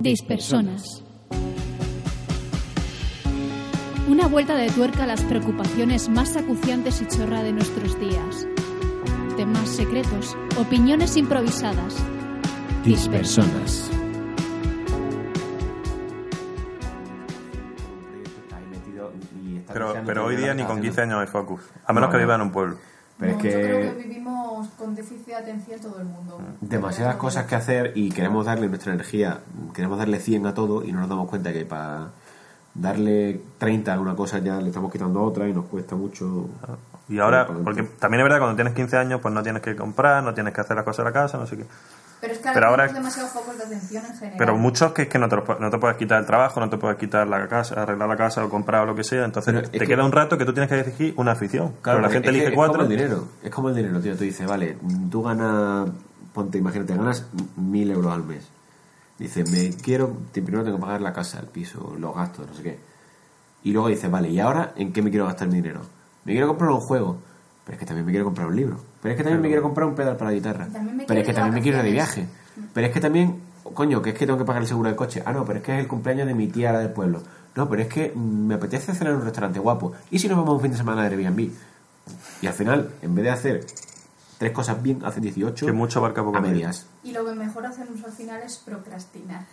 Dispersonas. Una vuelta de tuerca a las preocupaciones más acuciantes y chorra de nuestros días. Temas secretos, opiniones improvisadas. Dispersonas. Pero, pero hoy día ni con 15 años hay focus. A menos que viva en un pueblo. Pero No, es Yo creo que con déficit de atención todo el mundo. demasiadas cosas que hacer y queremos darle nuestra energía, queremos darle 100 a todo y no nos damos cuenta que para darle 30 a una cosa ya le estamos quitando a otra y nos cuesta mucho. Y ahora, porque también es verdad, cuando tienes 15 años, pues no tienes que comprar, no tienes que hacer las cosas de la casa, no sé qué. Pero es que ahora, Pero ahora- tenemos demasiados focos de atención en general. Pero muchos que es que no te, no te puedes quitar el trabajo, no te puedes quitar la casa, arreglar la casa o comprar o lo que sea. Entonces Pero es te que- queda un rato que tú tienes que elegir una afición. Claro, la es gente que elige es cuatro. como el dinero, es como el dinero, tío. Tú dices, vale, tú ganas, ponte, imagínate, ganas mil euros al mes. Dices, me quiero, primero tengo que pagar la casa, el piso, los gastos, no sé qué. Y luego dices, vale, ¿y ahora en qué me quiero gastar mi dinero? Me quiero comprar un juego, pero es que también me quiero comprar un libro. Pero es que también me quiero comprar un pedal para la guitarra. Pero es que también me quiero ir de viaje. Pero es que también, coño, que es que tengo que pagar el seguro del coche. Ah, no, pero es que es el cumpleaños de mi tía, la del pueblo. No, pero es que me apetece cenar en un restaurante guapo. ¿Y si nos vamos un fin de semana de Airbnb? Y al final, en vez de hacer tres cosas bien, hacen 18 Que mucho abarca poco a medias. Y lo que mejor hacemos al final es procrastinar.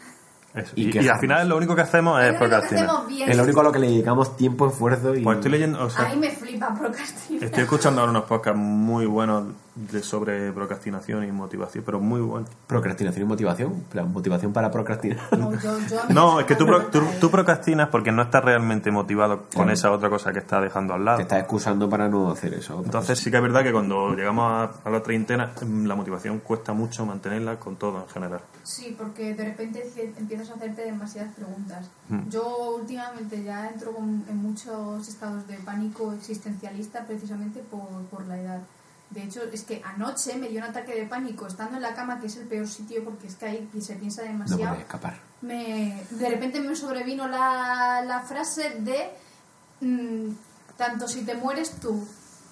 Eso. Y Y, y quejarnos. al final lo único que hacemos es procrastinar. hacemos bien. Es lo único a lo que le dedicamos tiempo, esfuerzo y... Pues estoy leyendo, o sea, A mí me flipa procrastinar. estoy escuchando ahora unos podcasts muy buenos de, sobre procrastinación y motivación, pero muy buenos. Procrastinación y motivación. Plan, motivación para procrastinar. No, yo- yo es que tú, pro- tú, procrastinas porque no estás realmente motivado con Claro. esa otra cosa que estás dejando al lado. Te estás excusando para no hacer eso. Entonces sí que es verdad que cuando llegamos a, a la treintena la motivación cuesta mucho mantenerla con todo en general. Sí, porque de repente empiezas a hacerte demasiadas preguntas. Mm. Yo últimamente ya entro con- en muchos estados de pánico existencialista precisamente por, por la edad. De hecho, es que anoche me dio un ataque de pánico estando en la cama, que es el peor sitio porque es que ahí se piensa. No demasiado. puedes escapar. me, de repente me sobrevino la, la frase de mm, tanto si te mueres tú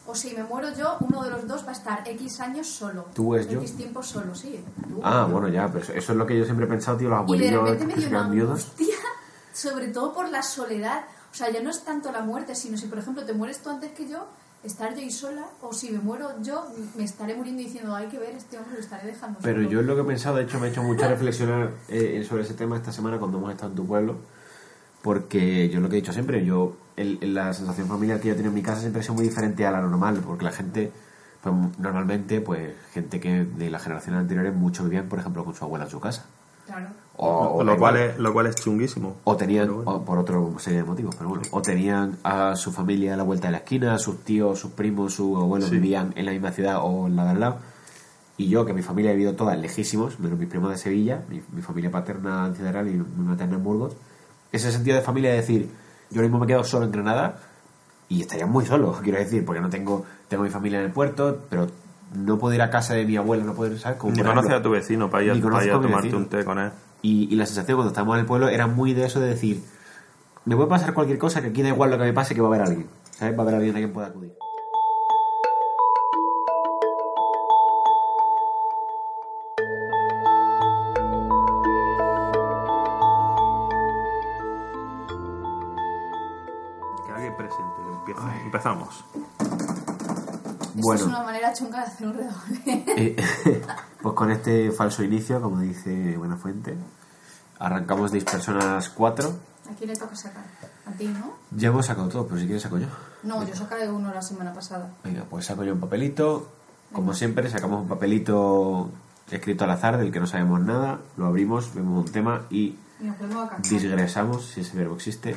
o si me muero yo, uno de los dos va a estar X años solo. ¿Tú es yo? X tiempo solo, sí. tú. Ah, bueno, ya, pero eso, es lo que yo siempre he pensado, tío, los Y de repente me dio una angustia, sobre todo por la soledad. O sea, ya no es tanto la muerte, sino si, por ejemplo, te mueres tú antes que yo, estar yo ahí sola, o si me muero yo, me estaré muriendo diciendo, hay que ver, este hombre lo estaré dejando Pero solo". yo es lo que he pensado, de hecho me ha hecho mucho reflexionar eh, sobre ese tema esta semana cuando hemos estado en tu pueblo, porque yo lo que he dicho siempre, yo el- el- la sensación familiar que yo tengo en mi casa siempre ha sido muy diferente a la normal, porque la gente, pues normalmente, pues gente que de las generaciones anteriores muchos vivían, por ejemplo, con su abuela en su casa. Claro. O, o lo, cual es, lo cual es chunguísimo. O tenían, bueno. o por otro serie de motivos, pero bueno, o tenían a su familia a la vuelta de la esquina, sus tíos, sus primos, sus abuelos Sí. vivían en la misma ciudad o en la de al lado. Y yo, que mi familia ha vivido todas lejísimos, menos mis primos de Sevilla, mi, mi familia paterna en Ciudad Real y mi materna en Burgos, ese sentido de familia de decir, yo ahora mismo me quedo solo en Granada y estaría muy solo, quiero decir, porque no tengo, tengo mi familia en el puerto, pero no puedo ir a casa de mi abuelo, no puedo ir, ¿sabes? Como Ni conoces a tu vecino para ir, a- para ir tomarte vecino. un té con él. Y, y la sensación cuando estábamos en el pueblo era muy de eso de decir, me puede pasar cualquier cosa, que aquí da igual lo que me pase, que va a haber alguien. ¿Sabes? Va a haber alguien a quien pueda acudir. Empezamos. Bueno. es una manera chunga de hacer un redoble. Eh, pues con este falso inicio, como dice Buenafuente, arrancamos Dispersonas 4. ¿A quién le toca sacar? A ti, ¿no? Ya hemos sacado todo, pero si quieres saco yo. No, yo sacaré uno la semana pasada. Venga, pues saco yo un papelito. Como siempre, sacamos un papelito escrito al azar del que no sabemos nada, lo abrimos, vemos un tema y nos disgresamos, si ese verbo existe,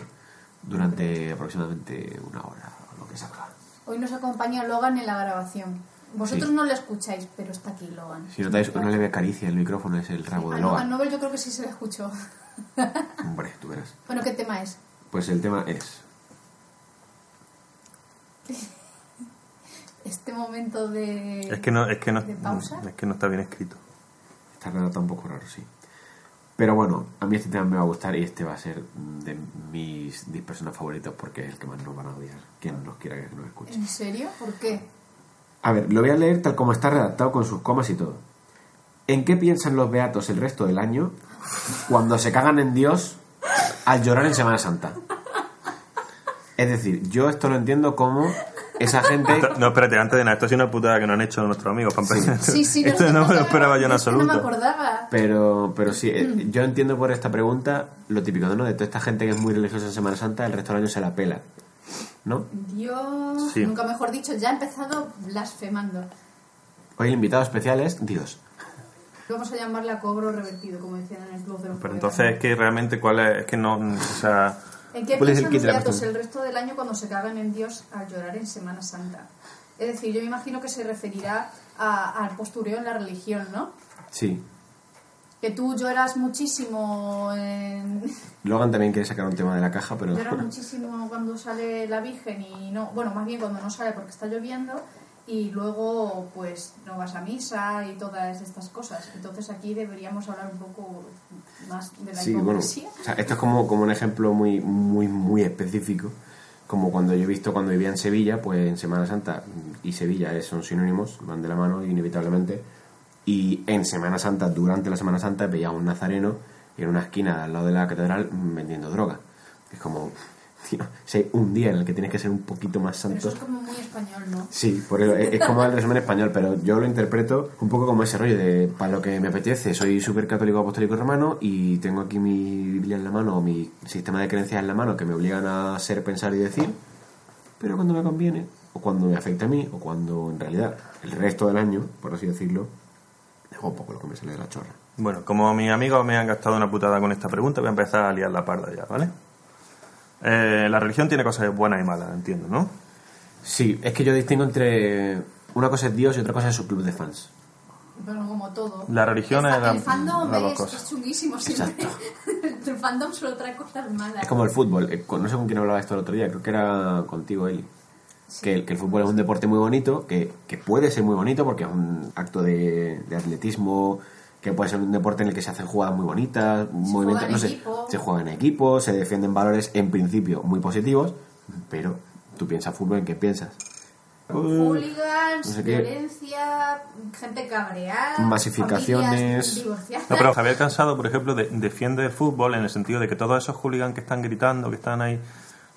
durante aproximadamente una hora lo que salga. Hoy nos acompaña Logan en la grabación. Vosotros Sí. no lo escucháis, pero está aquí Logan. Si notáis una leve caricia, el micrófono es el rabo A de Logan Logan. Nobel yo creo que sí se le escuchó. Hombre, tú verás. Bueno, ¿qué tema es? Pues el tema es Este momento de... Es que no, es que no, ¿De pausa? es que no está bien escrito. Está redactado un poco raro, sí. Pero bueno, a mí este tema me va a gustar y este va a ser de mis 10 personas favoritos porque es el que más nos van a odiar. Quien nos quiera que nos escuche. ¿En serio? ¿Por qué? A ver, lo voy a leer tal como está redactado con sus comas y todo. ¿En qué piensan los beatos el resto del año cuando se cagan en Dios al llorar en Semana Santa? Es decir, yo esto lo entiendo como esa gente... Esto- no, espérate, antes de nada, esto es una putada que no han hecho nuestros amigos. empezar. Sí, sí, esto no me lo esperaba yo en que No me absoluto. acordaba. Pero, pero sí, eh, yo entiendo por esta pregunta lo típico, ¿no? De toda esta gente que es muy religiosa en Semana Santa, el resto del año se la pela, ¿no? Dios, Sí. nunca mejor dicho, ya ha empezado blasfemando. Hoy el invitado especial es Dios. Vamos a llamarle a cobro revertido, como decían en el club de los Pero entonces es que realmente cuál es, es que no, o sea, ¿En qué ¿Cuál es el kit de la el resto del año cuando se cagan en Dios al llorar en Semana Santa? Es decir, yo me imagino que se referirá al postureo en la religión, ¿no? Sí. Que tú lloras muchísimo en... Logan también quiere sacar un tema de la caja, pero... Lloras muchísimo cuando sale la Virgen y no... Bueno, más bien cuando no sale porque está lloviendo y luego pues no vas a misa y todas estas cosas. Entonces aquí deberíamos hablar un poco más de la Sí, bueno, hipocresía. o sea, esto es como, como un ejemplo muy, muy, muy específico. Como cuando yo he visto cuando vivía en Sevilla, pues en Semana Santa y Sevilla son sinónimos, van de la mano inevitablemente. Y en Semana Santa, durante la Semana Santa, veía a un nazareno en una esquina al lado de la catedral vendiendo droga. Es como, tío, si hay un día en el que tienes que ser un poquito más Pero eso santo. es como muy español, ¿no? Sí, por eso, es, es como el resumen español, pero yo lo interpreto un poco como ese rollo de para lo que me apetece. Soy súper católico apostólico romano y tengo aquí mi Biblia en la mano o mi sistema de creencias en la mano que me obligan a ser, pensar y decir, pero cuando me conviene, o cuando me afecta a mí, o cuando en realidad el resto del año, por así decirlo, dejo un poco lo que me sale de la chorra. bueno, como mis amigos me han gastado una putada con esta pregunta, voy a empezar a liar la parda ya, ¿vale? Eh, la religión tiene cosas buenas y malas, entiendo, ¿no? Sí, es que yo distingo entre una cosa es Dios y otra cosa es su club de fans. Bueno, como todo. La religión es la- El fandom dos es, es chunguísimo siempre. el fandom solo trae cosas malas. Es como el fútbol. eh, No sé con quién hablaba esto el otro día, creo que era contigo, Eli. Que, el- que el fútbol es un deporte muy bonito, que, que puede ser muy bonito porque es un acto de, de atletismo, que puede ser un deporte en el que se hacen jugadas muy bonitas, movimientos, no sé, equipo. se juega en equipo, se defienden valores en principio muy positivos, pero tú piensas fútbol, ¿en qué piensas? Hooligans, no sé qué. violencia, gente cabreada, Masificaciones. No, pero Javier Cansado, por ejemplo, de- defiende el fútbol en el sentido de que todos esos hooligans que están gritando, que están ahí,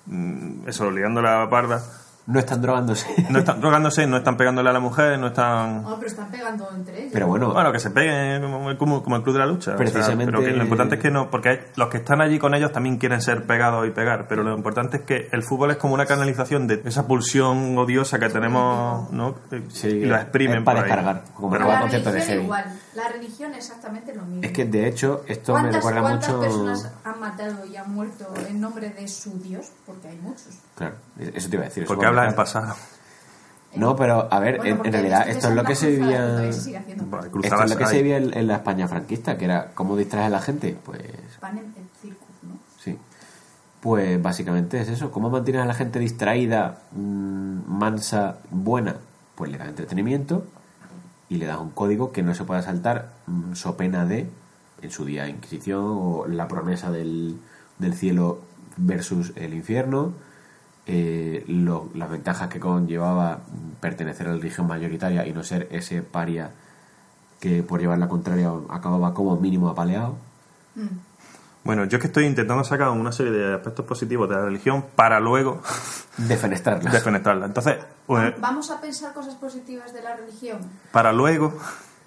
mm, eso, liando la parda, No están drogándose. no están drogándose, no están pegándole a la mujer, no están... No, pero están pegando entre ellos. Pero bueno, Bueno, que se peguen como, como- el club de la lucha. o sea, Precisamente- pero que lo importante es que no, porque hay- los que están allí con ellos también quieren ser pegados y pegar, pero lo importante es que el fútbol es como una canalización de esa pulsión odiosa que tenemos, ¿no? Sí, y la exprimen es para por ahí. descargar, como Pero a conciertos de religión heavy. igual. La religión es exactamente lo mismo. es que de hecho esto me ¿Cuántas, recuerda cuántas mucho... personas han matado y han muerto en nombre de su Dios? Porque hay muchos. Claro, eso te iba a decir. porque va a hablas en pasado. No, pero a ver, Bueno, en, realidad esto es lo que se vivía... Esto es lo que se vivía en, en la España franquista, que era cómo distraes a la gente. Pues Pan en el circo, ¿no? sí. Pues básicamente es eso. ¿Cómo mantienes a la gente distraída, mm, mansa, buena? Pues le das entretenimiento y le das un código que no se pueda saltar, mm, so pena de, en su día, Inquisición o la promesa del, del cielo versus el infierno. eh, las ventajas que conllevaba mm, pertenecer a la religión mayoritaria y no ser ese paria que por llevar la contraria acababa como mínimo apaleado. Bueno, yo es que estoy intentando sacar una serie de aspectos positivos de la religión para luego Defenestrarlas. defenestrarla. Entonces, pues, Vamos a pensar cosas positivas de la religión. para luego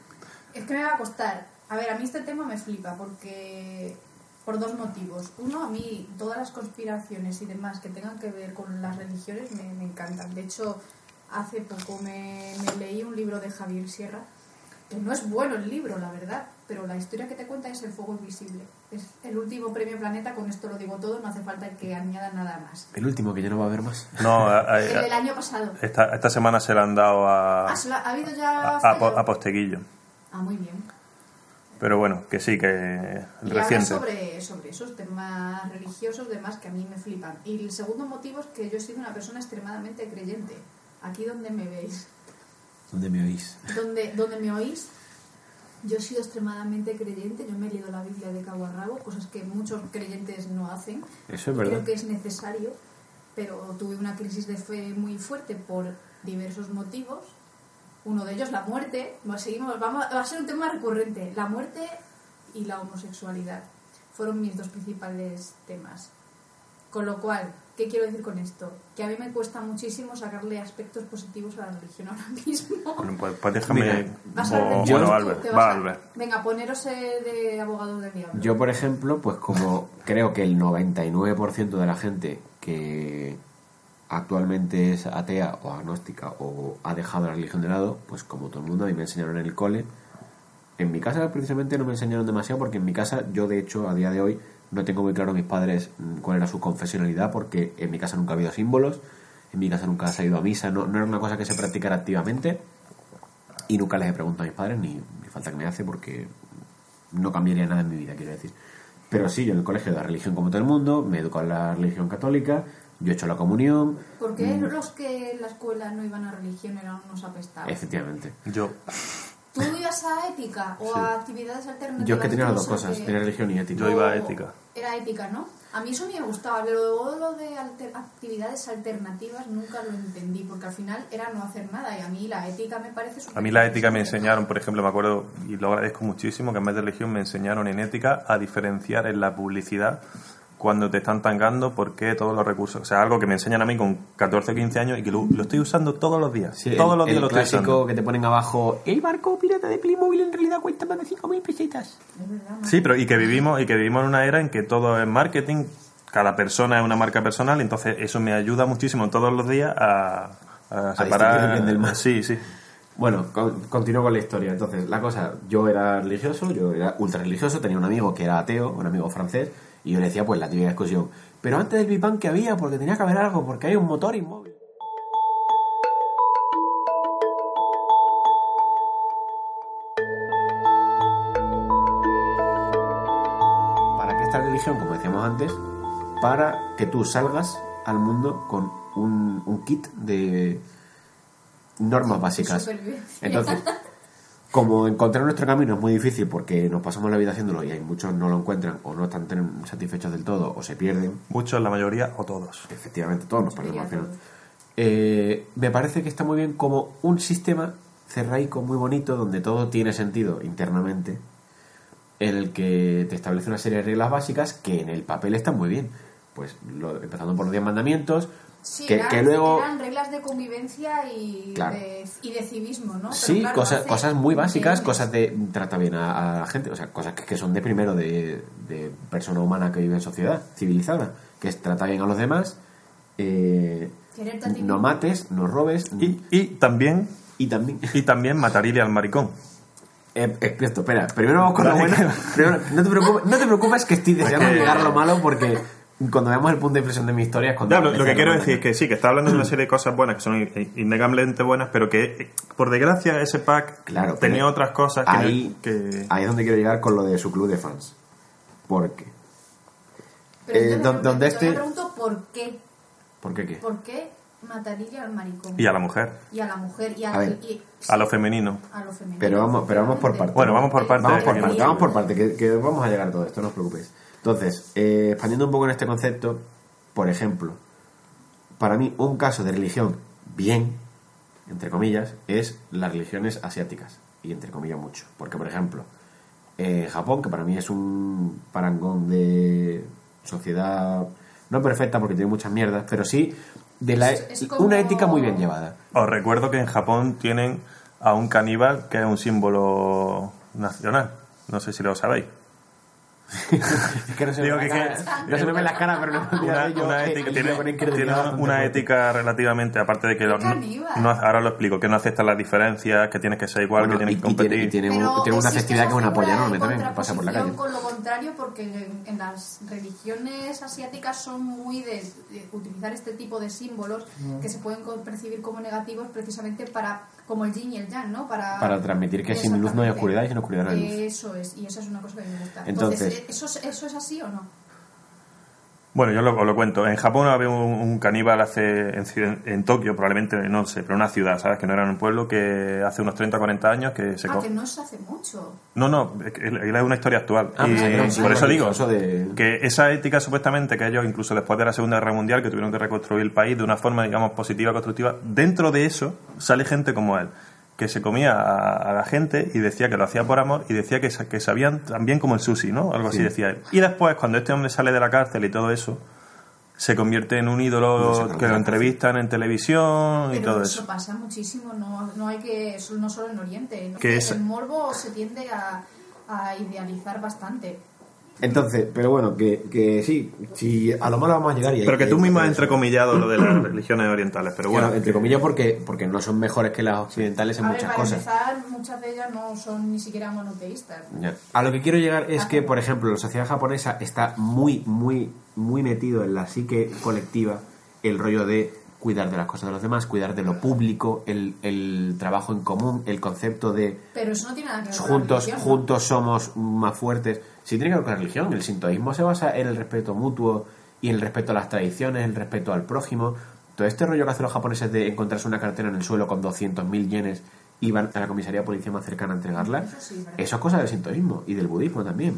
Es que me va a costar. A ver, a mí este tema me flipa porque por dos motivos. Uno, a mí todas las conspiraciones y demás que tengan que ver con las religiones me, me encantan. De hecho, hace poco me, me leí un libro de Javier Sierra, que no es bueno el libro, la verdad, pero la historia que te cuenta es El fuego invisible. Es el último premio Planeta, con esto lo digo todo, no hace falta que añada nada más. El último, que ya no va a haber más. no, a- a- El del año pasado. esta, esta semana se la han dado a, Ah, ¿se la- ¿Ha habido ya a, a, fallo? a Posteguillo. Ah, muy bien. Pero bueno, que sí, que Y habla reciente. sobre, sobre esos temas religiosos, demás que a mí me flipan. Y el segundo motivo es que yo soy una persona extremadamente creyente. Aquí donde me veis, ¿Dónde me oís? donde, donde me oís, yo he sido extremadamente creyente. Yo me he leído la Biblia de cabo a rabo, cosas que muchos creyentes no hacen. Eso es verdad. Creo que es necesario, pero tuve una crisis de fe muy fuerte por diversos motivos Uno de ellos, la muerte. Seguimos, vamos, va a ser un tema recurrente. La muerte y la homosexualidad fueron mis dos principales temas. Con lo cual, ¿qué quiero decir con esto? Que a mí me cuesta muchísimo sacarle aspectos positivos a la religión ahora mismo. Bueno, pues, pues déjame. Mira, Vas a o- bueno, Albert. vas Va, a- Albert. Venga, poneros eh, de abogado del diablo. Yo, por ejemplo, pues como creo que el 99% de la gente que actualmente es atea o agnóstica o ha dejado la religión de lado, pues como todo el mundo, a mí me enseñaron en el cole. En mi casa precisamente no me enseñaron demasiado porque en mi casa yo de hecho a día de hoy no tengo muy claro mis padres mm, cuál era su confesionalidad porque en mi casa nunca ha habido símbolos, en mi casa nunca se ha ido a misa, no, no era una cosa que se practicara activamente y nunca les he preguntado a mis padres ni, ni falta que me hace porque no cambiaría nada en mi vida, quiero decir. Pero sí, yo en el colegio de la religión como todo el mundo, me educo en la religión católica, yo he hecho la comunión, ¿Por qué Mm. los que en la escuela no iban a religión eran unos apestados? efectivamente. Yo. ¿Tú ibas a ética o Sí. a actividades alternativas? Yo es que tenía las dos cosas, tenía religión y ética. Yo iba a ética. Era ética, ¿no? A mí eso me gustaba, pero luego lo de alter- actividades alternativas nunca lo entendí, porque al final era no hacer nada y a mí la ética me parece A mí la ética me enseñaron, por ejemplo, me acuerdo, y lo agradezco muchísimo, que en vez de religión me enseñaron en ética a diferenciar en la publicidad cuando te están tangando por qué todos los recursos. O sea, algo que me enseñan a mí con 14 o 15 años y que lo, lo estoy usando todos los días. Sí, todos el, los días el lo estoy clásico usando. que te ponen abajo, el barco pirata de Playmobil en realidad cuesta más de 5.000 pesetas. Sí, pero y que vivimos y que vivimos en una era en que todo es marketing, cada persona es una marca personal, entonces eso me ayuda muchísimo todos los días a, a separar el bien del mal. Sí, sí. Bueno, con- continúo con la historia. Entonces, la cosa, yo era religioso, yo era ultra religioso, tenía un amigo que era ateo, un amigo francés, y yo le decía, pues, la típica discusión. Pero antes del Big Bang que había, porque tenía que haber algo, porque hay un motor inmóvil. ¿Para qué esta religión? Como decíamos antes, para que tú salgas al mundo con un, un kit de normas básicas. Entonces, como encontrar nuestro camino es muy difícil porque nos pasamos la vida haciéndolo y hay muchos no lo encuentran o no están satisfechos del todo o se pierden, Muchos, la mayoría o todos. efectivamente todos nos perdemos al final. Eh, me parece que está muy bien como un sistema cerraico muy bonito donde todo tiene sentido internamente en el que te establece una serie de reglas básicas que en el papel están muy bien. Pues lo- empezando por los 10 mandamientos, Sí, que, eran, que luego... eran reglas de convivencia y, Claro. de, y de civismo, ¿no? Pero Sí, claro, cosas, hace cosas muy básicas, cosas de trata bien a, a la gente, o sea, cosas que, que son de primero de, de persona humana que vive en sociedad civilizada, que es trata bien a los demás, eh, no mates, no robes Y, y también y también... y también matarile al maricón. Eh, eh, esto, espera, primero vamos con lo bueno. Primero, no, te preocupes, no te preocupes que estoy deseando llegar a lo malo porque cuando veamos el punto de inflexión de mi historia es cuando... Ya, lo, lo que quiero decir es que sí, que está hablando de una serie de cosas buenas, que son in- innegablemente buenas, pero que, por desgracia, ese pack Claro, tenía otras cosas que... Ahí, que- ahí es donde quiero llegar con lo de su club de fans. Porque... Pero Eh, yo me don- pregunto- donde yo este- me pregunto por qué. ¿Por qué qué? ¿Por qué mataría al maricón? Y a la mujer, Y a la mujer. Y a, A ver, y- a lo femenino. a lo femenino. Pero vamos, pero vamos por partes. Bueno, vamos por partes. Vamos por parte, vamos por parte, que, que vamos a llegar a todo esto, no os preocupéis. Entonces, eh, expandiendo un poco en este concepto, por ejemplo, para mí un caso de religión bien, entre comillas, es las religiones asiáticas. Y entre comillas mucho. Porque, por ejemplo, eh, Japón, que para mí es un parangón de sociedad no perfecta porque tiene muchas mierdas, pero sí de la, Es- es como- una ética muy bien llevada. Os recuerdo que en Japón tienen a un caníbal que es un símbolo nacional. No sé si lo sabéis. Es que no se me Digo ve que- la cara, no se me ve las caras, pero no me Una, yo, una ética, tiene, tiene una, ética relativamente, aparte de que caníbal. no- ahora lo explico, que no acepta las diferencias, que tienes que ser igual, Bueno, que tienes y- que y tiene- competir. y tiene un- tiene una festividad que es una polla enorme también, que pasa por la calle. Con lo contrario, porque en, en las religiones asiáticas son muy de, de utilizar este tipo de símbolos Mm. que se pueden percibir como negativos precisamente para, como el yin y el yang, ¿no? Para, Para transmitir que sin luz no hay oscuridad y sin oscuridad no hay luz. Eso es, y eso es una cosa que me gusta. Entonces- Entonces, ¿eso, es- ¿eso es así o no? Bueno, yo lo, os lo cuento. En Japón había un, un caníbal hace en, ciudad- en Tokio, probablemente, no sé, pero una ciudad, ¿sabes? Que no era un pueblo que hace unos 30 o 40 años que se... Ah, que no se hace mucho. No, no, es es una historia actual. Ah, y por eso digo de- que esa ética supuestamente que ellos, incluso después de la Segunda Guerra Mundial, que tuvieron que reconstruir el país de una forma, digamos, positiva, constructiva, dentro de eso sale gente como él. Que se comía a, a la gente y decía que lo hacía por amor y decía que, que sabían también como el sushi, ¿no? Algo así Sí. decía él. Y después, cuando este hombre sale de la cárcel y todo eso, se convierte en un No, ídolo que lo en entrevistan en televisión y Pero todo eso eso. pasa muchísimo, no, no hay que, eso no solo en Oriente. ¿no? Que es- El morbo se tiende a, a idealizar bastante. Entonces, pero bueno, que, que sí, si a lo malo vamos a llegar y hay Pero que tú mismo has entrecomillado lo de las religiones orientales, pero bueno. Entre comillas porque, porque no son mejores que las occidentales en a ver, muchas para cosas. empezar, muchas de ellas no son ni siquiera monoteístas. Ya. A lo que quiero llegar es que, por ejemplo, la sociedad japonesa está muy, muy, muy metido en la psique colectiva el rollo de cuidar de las cosas de los demás, cuidar de lo público, el, el trabajo en común, el concepto de Pero eso no tiene nada que ver con la juntos, juntos somos más fuertes. Sí tiene que ver con la religión. El sintoísmo se basa en el respeto mutuo y en el respeto a las tradiciones, el respeto al prójimo. Todo este rollo que hacen los japoneses de encontrarse una cartera en el suelo con 200.000 yenes y van a la comisaría de policía más cercana a entregarla, Eso sí, eso es cosa del sintoísmo y del budismo también.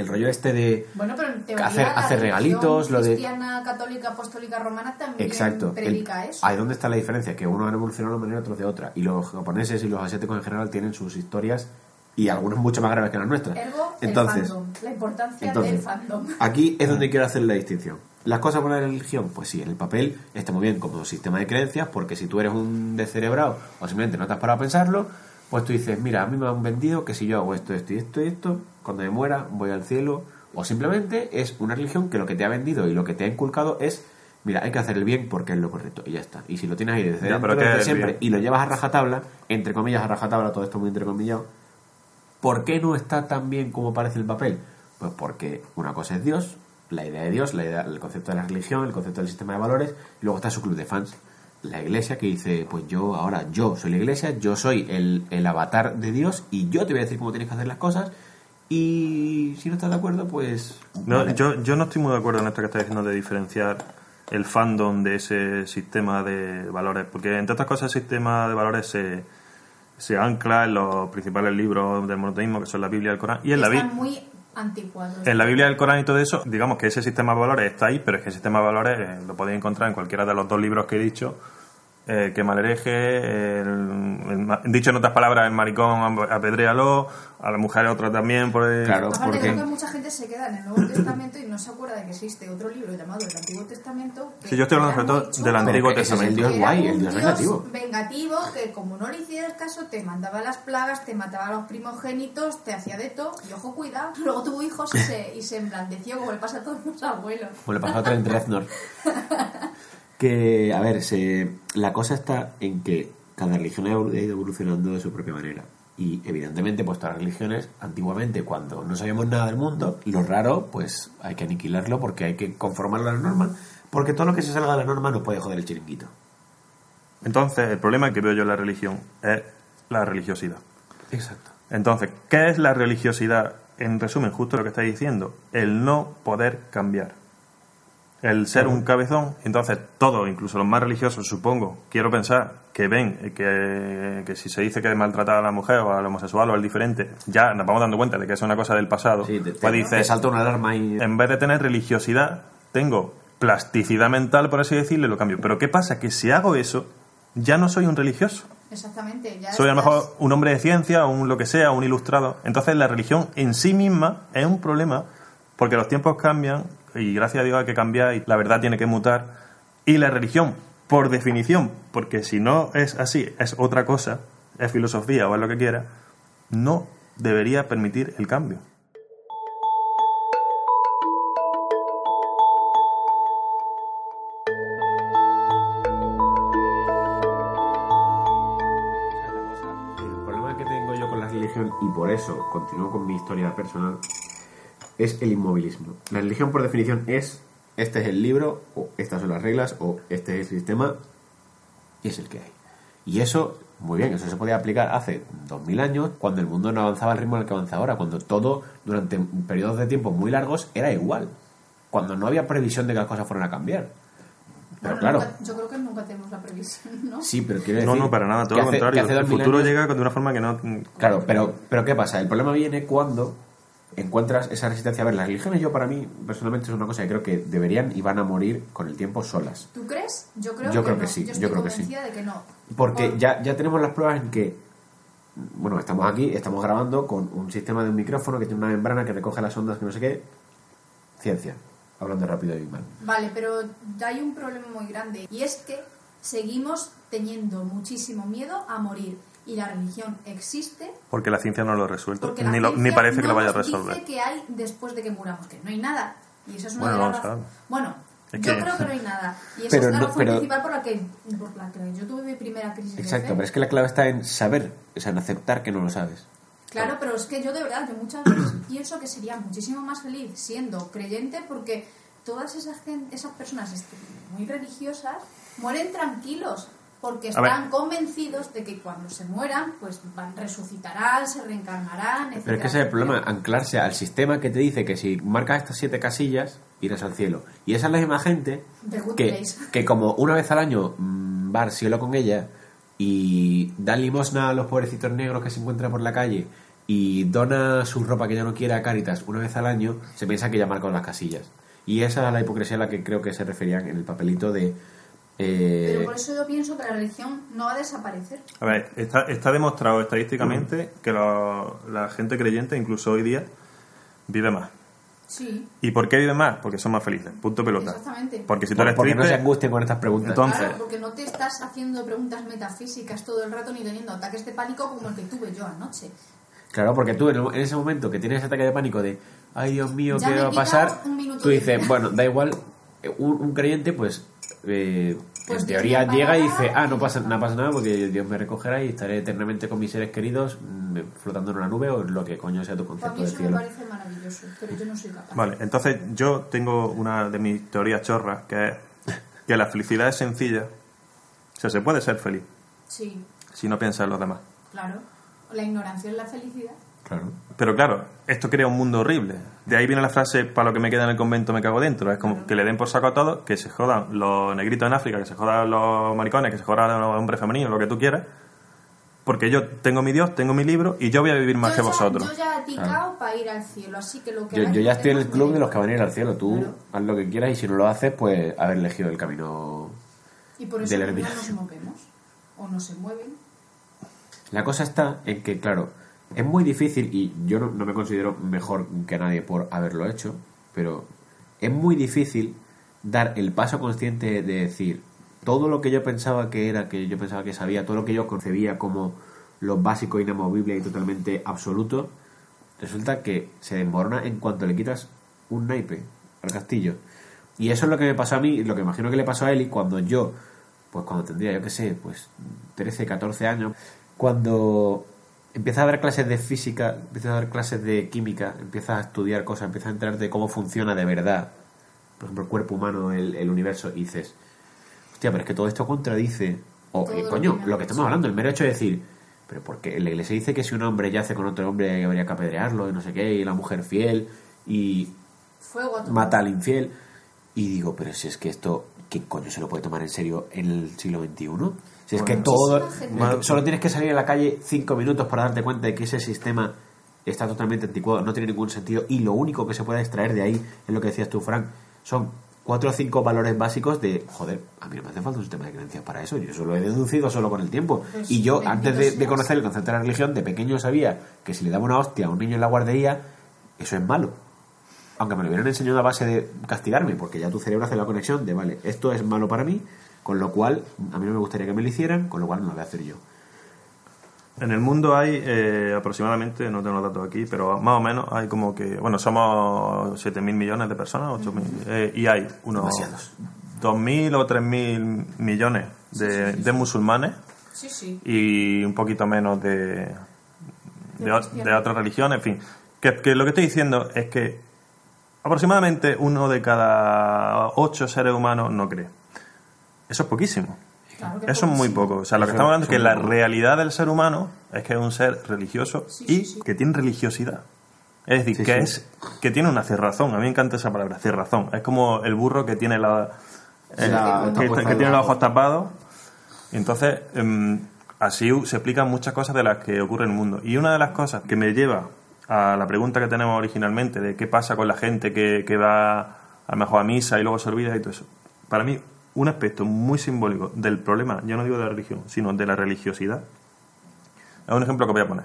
El rollo este de... Bueno, pero en teoría Hacer- regalitos, lo de- cristiana, católica, apostólica, romana también Exacto. el- predica eso. Ahí donde está la diferencia, que uno han evolucionado de una manera, otros de otra. Y los japoneses y los asiáticos en general tienen sus historias y algunas mucho más graves que las nuestras. Ergo, Entonces, el fandom, la importancia entonces, del fandom. Aquí es donde quiero hacer la distinción. Las cosas con la religión, pues sí, en el papel está muy bien como sistema de creencias, porque si tú eres un descerebrado o simplemente no te has parado a pensarlo, pues tú dices, mira, a mí me han vendido que si yo hago esto, esto y esto y esto, cuando me muera voy al cielo. O simplemente es una religión que lo que te ha vendido y lo que te ha inculcado es, mira, hay que hacer el bien porque es lo correcto y ya está. Y si lo tienes ahí desde, Ya, pero dentro ¿qué desde es el siempre bien? y lo llevas a rajatabla, entre comillas a rajatabla, todo esto muy entrecomillado, ¿Por qué no está tan bien como parece el papel? Pues porque una cosa es Dios, la idea de Dios, la idea, el concepto de la religión, el concepto del sistema de valores, y luego está su club de fans. La iglesia que dice, pues yo ahora, yo soy la iglesia, yo soy el, el avatar de Dios y yo te voy a decir cómo tienes que hacer las cosas y si no estás de acuerdo, pues... No, vale. yo, yo no estoy muy de acuerdo en esto que estás diciendo de diferenciar el fandom de ese sistema de valores, porque entre otras cosas el sistema de valores se, se ancla en los principales libros del monoteísmo, que son la Biblia y el Corán, y en la, Están Bi- muy anticuados. en la Biblia y el Corán y todo eso, digamos que ese sistema de valores está ahí, pero es que el sistema de valores eh, lo podéis encontrar en cualquiera de los dos libros que he dicho, eh, que malhereje, el, dicho en otras palabras, el maricón apedréalo, a la mujer otra también, por el- Claro, Aparte, porque- creo que mucha gente se queda en el Nuevo Testamento y no se acuerda de que existe otro libro llamado el Antiguo Testamento. que Sí, yo estoy hablando sobre todo del Antiguo es el Testamento. Dios guay, el Dios vengativo. vengativo que como no le hicieras caso te mandaba las plagas, te mataba a los primogénitos, te hacía de todo y ojo cuidado. Luego tuvo hijos y se, y se emblandeció como le pasa a todos los abuelos. Como le pasó a Trent Reznor. que, a ver, se, la cosa está en que cada religión ha ido evolucionando de su propia manera. Y evidentemente, pues todas las religiones, antiguamente, cuando no sabíamos nada del mundo, lo raro, pues hay que aniquilarlo porque hay que conformarlo a la norma. Porque todo lo que se salga de la norma nos puede joder el chiringuito. Entonces, el problema que veo yo en la religión es la religiosidad. Exacto. Entonces, ¿qué es la religiosidad? En resumen, justo lo que estáis diciendo, el no poder cambiar. El ser un cabezón, entonces todos, incluso los más religiosos, supongo, quiero pensar que ven que, que si se dice que maltratar a la mujer o al homosexual o al diferente, ya nos vamos dando cuenta de que es una cosa del pasado. Sí, te, pues te salta una alarma y... en vez de tener religiosidad, tengo plasticidad mental, por así decirlo, y lo cambio. Pero ¿qué pasa? Que si hago eso, ya no soy un religioso. Exactamente. Ya Soy a lo mejor un hombre de ciencia, o un lo que sea, un ilustrado. Entonces la religión en sí misma es un problema porque los tiempos cambian y gracias a Dios hay que cambiar y la verdad tiene que mutar. Y la religión, por definición, porque si no es así, es otra cosa, es filosofía o es lo que quiera, no debería permitir el cambio. El problema que tengo yo con la religión, y por eso continúo con mi historia personal, es el inmovilismo. La religión, por definición, es este es el libro, o estas son las reglas, o este es el sistema, y es el que hay. Y eso, muy bien, eso se podía aplicar hace 2000 años, cuando el mundo no avanzaba al ritmo en el que avanza ahora, cuando todo, durante periodos de tiempo muy largos, era igual. Cuando no había previsión de que las cosas fueran a cambiar. Pero Bueno, claro, nunca- yo creo que nunca tenemos la previsión, ¿no? sí, pero quiero No, decir. no, para nada, todo que lo contrario. El 2000 futuro años- llega de una forma que no... Claro, pero, pero ¿qué pasa? El problema viene cuando encuentras esa resistencia. A ver, las religiones yo para mí personalmente es una cosa que creo que deberían y van a morir con el tiempo solas. ¿Tú crees? Yo creo Yo que creo no. que sí, Yo, creo que sí. convencida de que no. Porque Por- ya, ya tenemos las pruebas en que, bueno, estamos aquí, estamos grabando con un sistema de un micrófono que tiene una membrana que recoge las ondas que no sé qué. Ciencia, hablando rápido y mal. Vale, pero hay un problema muy grande y es que seguimos teniendo muchísimo miedo a morir y la religión existe Porque la ciencia no lo ha resuelto. Ni, lo- ni parece que lo vaya a resolver. dice que hay después de que muramos, que no hay nada. Y eso es una Bueno, de las vamos a razones. ver. Bueno, Es yo que- creo que no hay nada. Y esa Pero es la no- razón pero- principal por la, que, por la que yo tuve mi primera crisis de Exacto, fe. pero es que la clave está en saber, o sea, en aceptar que no lo sabes. Claro, pero es que yo de verdad, yo muchas veces pienso que sería muchísimo más feliz siendo creyente porque todas esas, esas personas este, muy religiosas mueren tranquilos porque están convencidos de que cuando se mueran, pues van, resucitarán, se reencarnarán, etc. Pero es que ese es el problema, anclarse al sistema que te dice que si marcas estas siete casillas, irás al cielo. Y esa es la misma gente que, que como una vez al año mm, va al cielo con ella y da limosna a los pobrecitos negros que se encuentran por la calle y dona su ropa que ya no quiere a Caritas una vez al año, se piensa que ya marcó las casillas. Y esa es la hipocresía a la que creo que se referían en el papelito de... eh, Pero por eso yo pienso que la religión no va a desaparecer. A ver, está, está demostrado estadísticamente que lo- la gente creyente, incluso hoy día, vive más. Sí, ¿Y por qué vive más? Porque son más felices. Punto pelota. Exactamente. Porque si tú eres porque no se angustien con estas preguntas. Entonces- claro, porque no te estás haciendo preguntas metafísicas todo el rato ni teniendo ataques de pánico como el que tuve yo anoche. Claro, porque tú en, ese momento que tienes ese ataque de pánico de, ay Dios mío, Ya ¿qué va a pasar? Tú dices, bueno, da igual, eh, un, un creyente pues, eh, Pues en Dios teoría llega y dice, ah, no pasa, ya no está". pasa nada porque Dios me recogerá y estaré eternamente con mis seres queridos mm, flotando en una nube o lo que coño sea tu concepto mí de eso me cielo. parece maravilloso, pero yo no soy capaz. Vale, entonces yo tengo una de mis teorías chorras, que es que la felicidad es sencilla. O sea, se puede ser feliz Sí, si no piensas en los demás. claro. La ignorancia es la felicidad. Claro. Pero claro, esto crea un mundo horrible. De ahí viene la frase, para lo que me queda en el convento me cago dentro. Es como que le den por saco a todos, que se jodan los negritos en África, que se jodan los maricones, que se jodan los hombres femeninos, lo que tú quieras. Porque yo tengo mi Dios, tengo mi libro y yo voy a vivir más yo que ya, vosotros. Yo ya he picado para ir al cielo, así que lo que Yo, haga yo ya estoy en el club de los que van a ir al cielo. Tú Claro. haz lo que quieras y si no lo haces, pues haber elegido el camino. Y por eso de la no nos movemos. O no se mueven. La cosa está en que, claro, es muy difícil y yo no, me considero mejor que nadie por haberlo hecho, pero es muy difícil dar el paso consciente de decir todo lo que yo pensaba que era, que yo pensaba que sabía, todo lo que yo concebía como lo básico, inamovible y totalmente absoluto, resulta que se desmorona en cuanto le quitas un naipe al castillo. Y eso es lo que me pasó a mí, lo que imagino que le pasó a Eli cuando yo, pues cuando tendría, yo qué sé, pues 13, 14 años, cuando empiezas a dar clases de física, empiezas a dar clases de química, empiezas a estudiar cosas, empiezas a enterarte de cómo funciona de verdad, por ejemplo, el cuerpo humano, el, el universo, y dices, hostia, pero es que todo esto contradice, o eh, lo coño, lo que estamos hablando, el mero hecho de decir, pero porque la iglesia dice que si un hombre yace con otro hombre habría que apedrearlo y no sé qué, y la mujer fiel, y Fuego mata al infiel. Y digo, pero si es que esto, ¿quién coño se lo puede tomar en serio en el siglo XXI? Si es que todo. Solo tienes que salir a la calle cinco minutos para darte cuenta de que ese sistema está totalmente anticuado, no tiene ningún sentido. Y lo único que se puede extraer de ahí, es lo que decías tú, Frank, son cuatro o cinco valores básicos de, joder, a mí no me hace falta un sistema de creencias para eso. Yo eso lo he deducido solo con el tiempo. Pues, y yo, antes de, de conocer el concepto de la religión, de pequeño sabía que si le daba una hostia a un niño en la guardería, eso es malo aunque me lo hubieran enseñado a base de castigarme, porque ya tu cerebro hace la conexión de, vale, esto es malo para mí, con lo cual a mí no me gustaría que me lo hicieran, con lo cual no lo voy a hacer yo. En el mundo hay eh, aproximadamente, no tengo los datos aquí, pero más o menos hay como que, bueno, somos 7.000 millones de personas, 8.000, eh, y hay unos Demasiados. 2.000 o 3.000 millones de, de musulmanes Sí, sí. y un poquito menos de, de, otras religiones, en fin. Que, que lo que estoy diciendo es que aproximadamente uno de cada ocho seres humanos no cree. Eso es poquísimo. Claro Eso es muy poco. O sea, lo que estamos hablando es que la realidad del ser humano es que es un ser religioso Sí, y sí, sí. que tiene religiosidad. Es decir, Sí, que sí. es que tiene una cerrazón. A mí me encanta esa palabra, cerrazón. Es como el burro que tiene la, Sí, el- la- que, tiene los ojos tapados. Entonces, em, así se explican muchas cosas de las que ocurre en el mundo. Y una de las cosas que me lleva a la pregunta que tenemos originalmente de qué pasa con la gente que, que va a lo mejor a misa y luego se olvida y todo eso. Para mí, un aspecto muy simbólico del problema, yo no digo de la religión, sino de la religiosidad, es un ejemplo que voy a poner.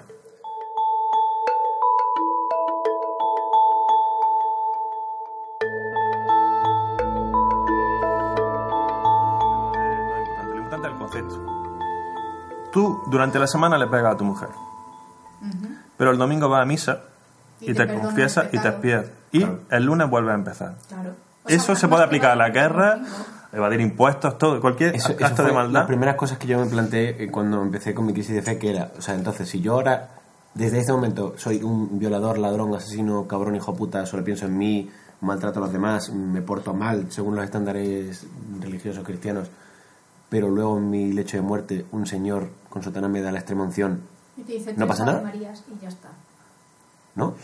Lo importante es el concepto. Tú durante la semana le pegas a tu mujer, pero el domingo vas a misa y, Y te, te confiesas y te despiertas. Y el lunes vuelves a empezar. Claro. O sea, Eso se puede aplicar a la guerra. Evadir impuestos, todo, cualquier Eso, eso acto fue de maldad. Las primeras cosas que yo me planteé eh, cuando empecé con mi crisis de fe, que era, o sea, entonces, si yo ahora, desde este momento, soy un violador, ladrón, asesino, cabrón, hijo puta, solo pienso en mí, maltrato a los demás, me porto mal según los estándares religiosos cristianos, pero luego en mi lecho de muerte, un señor con sotana me da la extrema unción, Y te dice ¿No pasa nada? Marías y ya está. ¿no?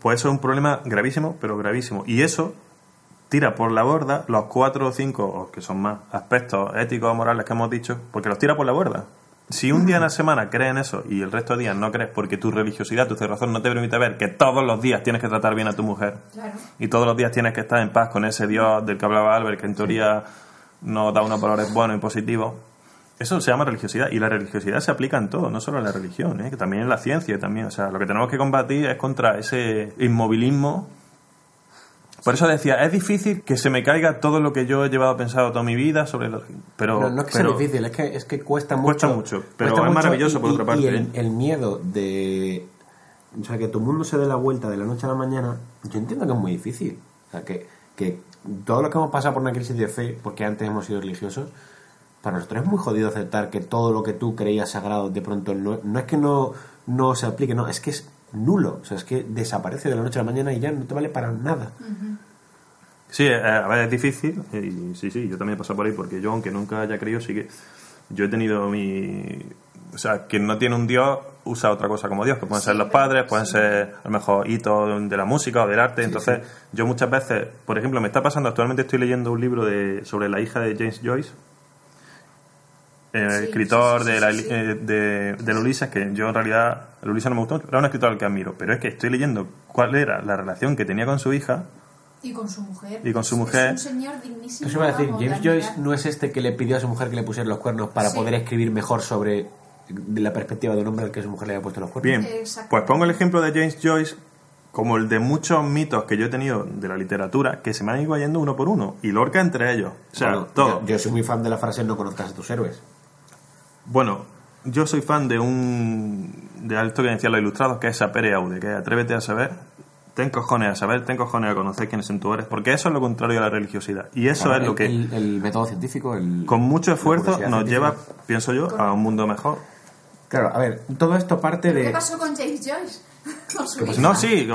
Pues eso es un problema gravísimo, pero gravísimo. Y eso tira por la borda los cuatro o cinco, o que son más, aspectos éticos o morales que hemos dicho, porque los tira por la borda. Si un día en la semana crees en eso y el resto de días no crees porque tu religiosidad, tu cerrazón no te permite ver que todos los días tienes que tratar bien a tu mujer Claro. y todos los días tienes que estar en paz con ese Dios del que hablaba Albert, que en teoría nos da unos valores buenos y positivos, eso se llama religiosidad y la religiosidad se aplica en todo, no solo en la religión, ¿eh? que también en la ciencia, también, o sea, lo que tenemos que combatir es contra ese inmovilismo. Por eso decía, es difícil que se me caiga todo lo que yo he llevado pensado toda mi vida sobre lo... Pero, no, no es que pero- sea difícil, es que, es que cuesta mucho. Cuesta mucho, pero Cuesta es maravilloso y- por y- otra parte, Y el, ¿eh? el miedo de. O sea, que tu mundo se dé la vuelta de la noche a la mañana, yo entiendo que es muy difícil. O sea, que, que todo lo que hemos pasado por una crisis de fe, porque antes hemos sido religiosos, para nosotros es muy jodido aceptar que todo lo que tú creías sagrado de pronto no, no es que no, no se aplique, no, es que es nulo. O sea, es que desaparece de la noche a la mañana y ya no te vale para nada. Sí, eh, a ver, es difícil. Y sí, sí, yo también he pasado por ahí porque yo, aunque nunca haya creído, sí que yo he tenido mi... O sea, quien no tiene un Dios usa otra cosa como Dios, que pueden ser los padres, pueden ser a lo mejor hitos de la música o del arte. Entonces, yo muchas veces, por ejemplo, me está pasando, actualmente estoy leyendo un libro de, sobre la hija de James Joyce, eh, Sí, escritor sí, sí, de, la, sí. eh, de, del Ulises, que yo en realidad, el Ulises no me gustó mucho, era un escritor al que admiro, pero es que estoy leyendo cuál era la relación que tenía con su hija Y con su mujer. Y con su mujer. Es un señor dignísimo. Eso iba a decir, vamos, James de Joyce no es este que le pidió a su mujer que le pusiera los cuernos para Sí. poder escribir mejor sobre de la perspectiva de un hombre al que su mujer le había puesto los cuernos. Bien, pues pongo el ejemplo de James Joyce como el de muchos mitos que yo he tenido de la literatura que se me han ido yendo uno por uno y Lorca entre ellos. O sea, Bueno, todo. Yo, yo soy muy fan de la frase no conozcas a tus héroes. Bueno, yo soy fan de un de esto que decían los ilustrados, que es Sapere Aude, que es atrévete a saber, ten cojones a saber, ten cojones a conocer quiénes son tú eres, porque eso es lo contrario a la religiosidad. Y eso Claro, es lo que El, el método científico, el, con mucho esfuerzo nos lleva, pienso yo, a un mundo mejor. Claro, a ver, todo esto parte ¿Qué de... pasó con James Joyce? Su hija. No, sí,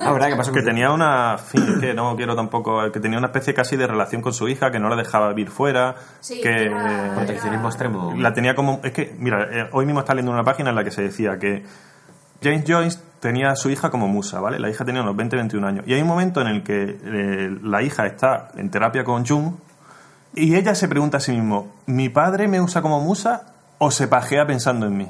Ah, ¿verdad? ¿Qué pasó que tenía una fin, que no quiero tampoco que tenía una especie casi de relación con su hija que no la dejaba vivir fuera Sí, que era- Proteccionismo extremo. la tenía como es que mira eh, hoy mismo está leyendo una página en la que se decía que James Joyce tenía a su hija como musa vale la hija tenía unos 20 21 años y hay un momento en el que eh, la hija está en terapia con Jung y ella se pregunta a sí mismo mi padre me usa como musa o se pajea pensando en mí.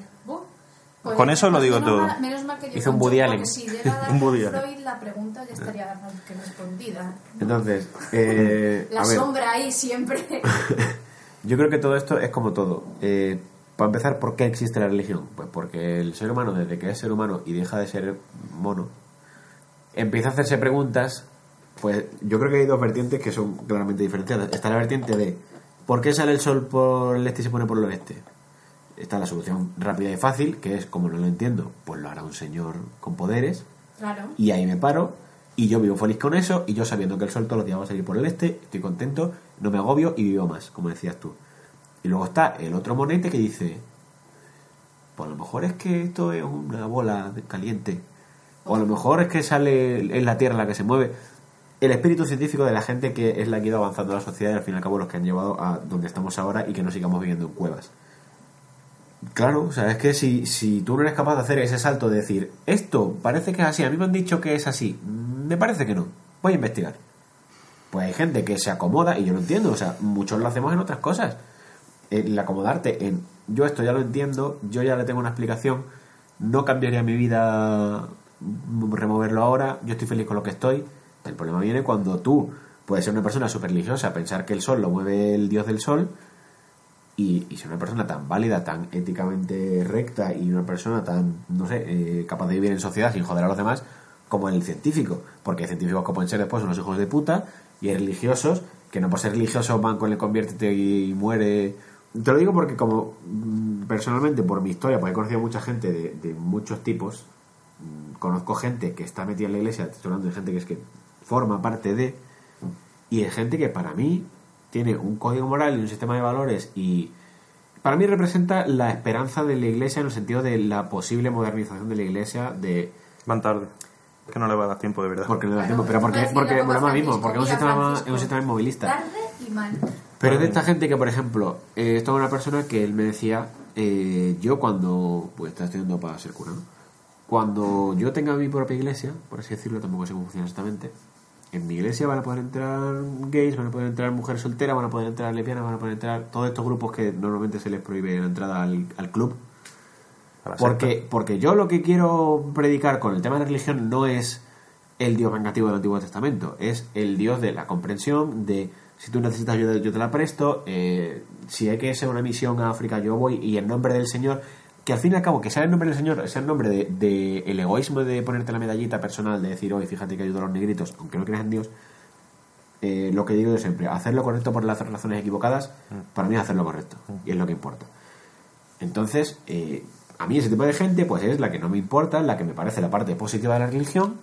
Pues, Con eso lo digo todo. Mal, menos mal que yo Hizo un Woody Allen. Si llega Un Woody. Freud, la pregunta ya estaría que respondida. Entonces, eh, La a ver, sombra ahí siempre. yo creo que todo esto es como todo. Eh, para empezar, ¿por qué existe la religión? Pues porque el ser humano, desde que es ser humano y deja de ser mono, empieza a hacerse preguntas. Pues yo creo que hay dos vertientes que son claramente diferenciadas. Está la vertiente de ¿por qué sale el sol por el este y se pone por el oeste? Está la solución rápida y fácil, que es como no lo entiendo, pues lo hará un señor con poderes. Claro. Y ahí me paro y yo vivo feliz con eso y yo sabiendo que el sol todos los días va a salir por el este, estoy contento, no me agobio y vivo más, como decías tú. Y luego está el otro monete que dice, pues a lo mejor es que esto es una bola caliente, o a lo mejor es que sale, es la Tierra la que se mueve. El espíritu científico de la gente que es la que ha ido avanzando la sociedad y al fin y al cabo los que han llevado a donde estamos ahora y que no sigamos viviendo en cuevas. Claro, o sea, es que si, si tú no eres capaz de hacer ese salto de decir, esto parece que es así, a mí me han dicho que es así, mm, me parece que no, voy a investigar. Pues hay gente que se acomoda y yo lo entiendo, o sea, muchos lo hacemos en otras cosas. El acomodarte en, yo esto ya lo entiendo, yo ya le tengo una explicación, no cambiaría mi vida mm, removerlo ahora, yo estoy feliz con lo que estoy. El problema viene cuando tú puedes ser una persona súper religiosa, pensar que el sol lo mueve el dios del sol, y, y ser una persona tan válida, tan éticamente recta y una persona tan, no sé, eh, capaz de vivir en sociedad sin joder a los demás, como el científico. Porque hay científicos que pueden ser después unos hijos de puta, y hay religiosos que no por ser religiosos van con el conviértete y muere. Te lo digo porque como mm, personalmente por mi historia, porque he conocido mucha gente de, de muchos tipos, mm, conozco gente que está metida en la iglesia, estoy hablando de gente que es que forma parte de, y hay gente que para mí tiene un código moral y un sistema de valores y para mí representa la esperanza de la iglesia en el sentido de la posible modernización de la iglesia de Van tarde. Que no le va a dar tiempo de verdad. porque no da Claro, tiempo, pero porque porque al mismo, porque es un sistema es un sistema inmovilista. Tarde y mal. Pero es de esta gente que, por ejemplo, eh, esto es una persona que él me decía, eh, yo cuando, pues estaba estudiando para ser cura, ¿no? Cuando yo tenga mi propia iglesia, por así decirlo, tampoco sé cómo funciona exactamente, en mi iglesia van a poder entrar gays, van a poder entrar mujeres solteras, van a poder entrar lesbianas, van a poder entrar todos estos grupos que normalmente se les prohíbe la entrada al, al club. Porque, porque yo lo que quiero predicar con el tema de la religión no es el Dios vengativo del Antiguo Testamento, es el Dios de la comprensión, de si tú necesitas ayuda yo te la presto, eh, si hay que hacer una misión a África yo voy y en nombre del Señor, que al fin y al cabo que sea el nombre del Señor, sea el nombre de, de el egoísmo de ponerte la medallita personal, de decir, oye, fíjate que ayudo a los negritos, aunque no creas en Dios, eh, lo que digo yo siempre, hacer lo correcto por las razones equivocadas, para mí es hacer lo correcto, y es lo que importa. Entonces, eh, a mí ese tipo de gente, pues es la que no me importa, la que me parece la parte positiva de la religión,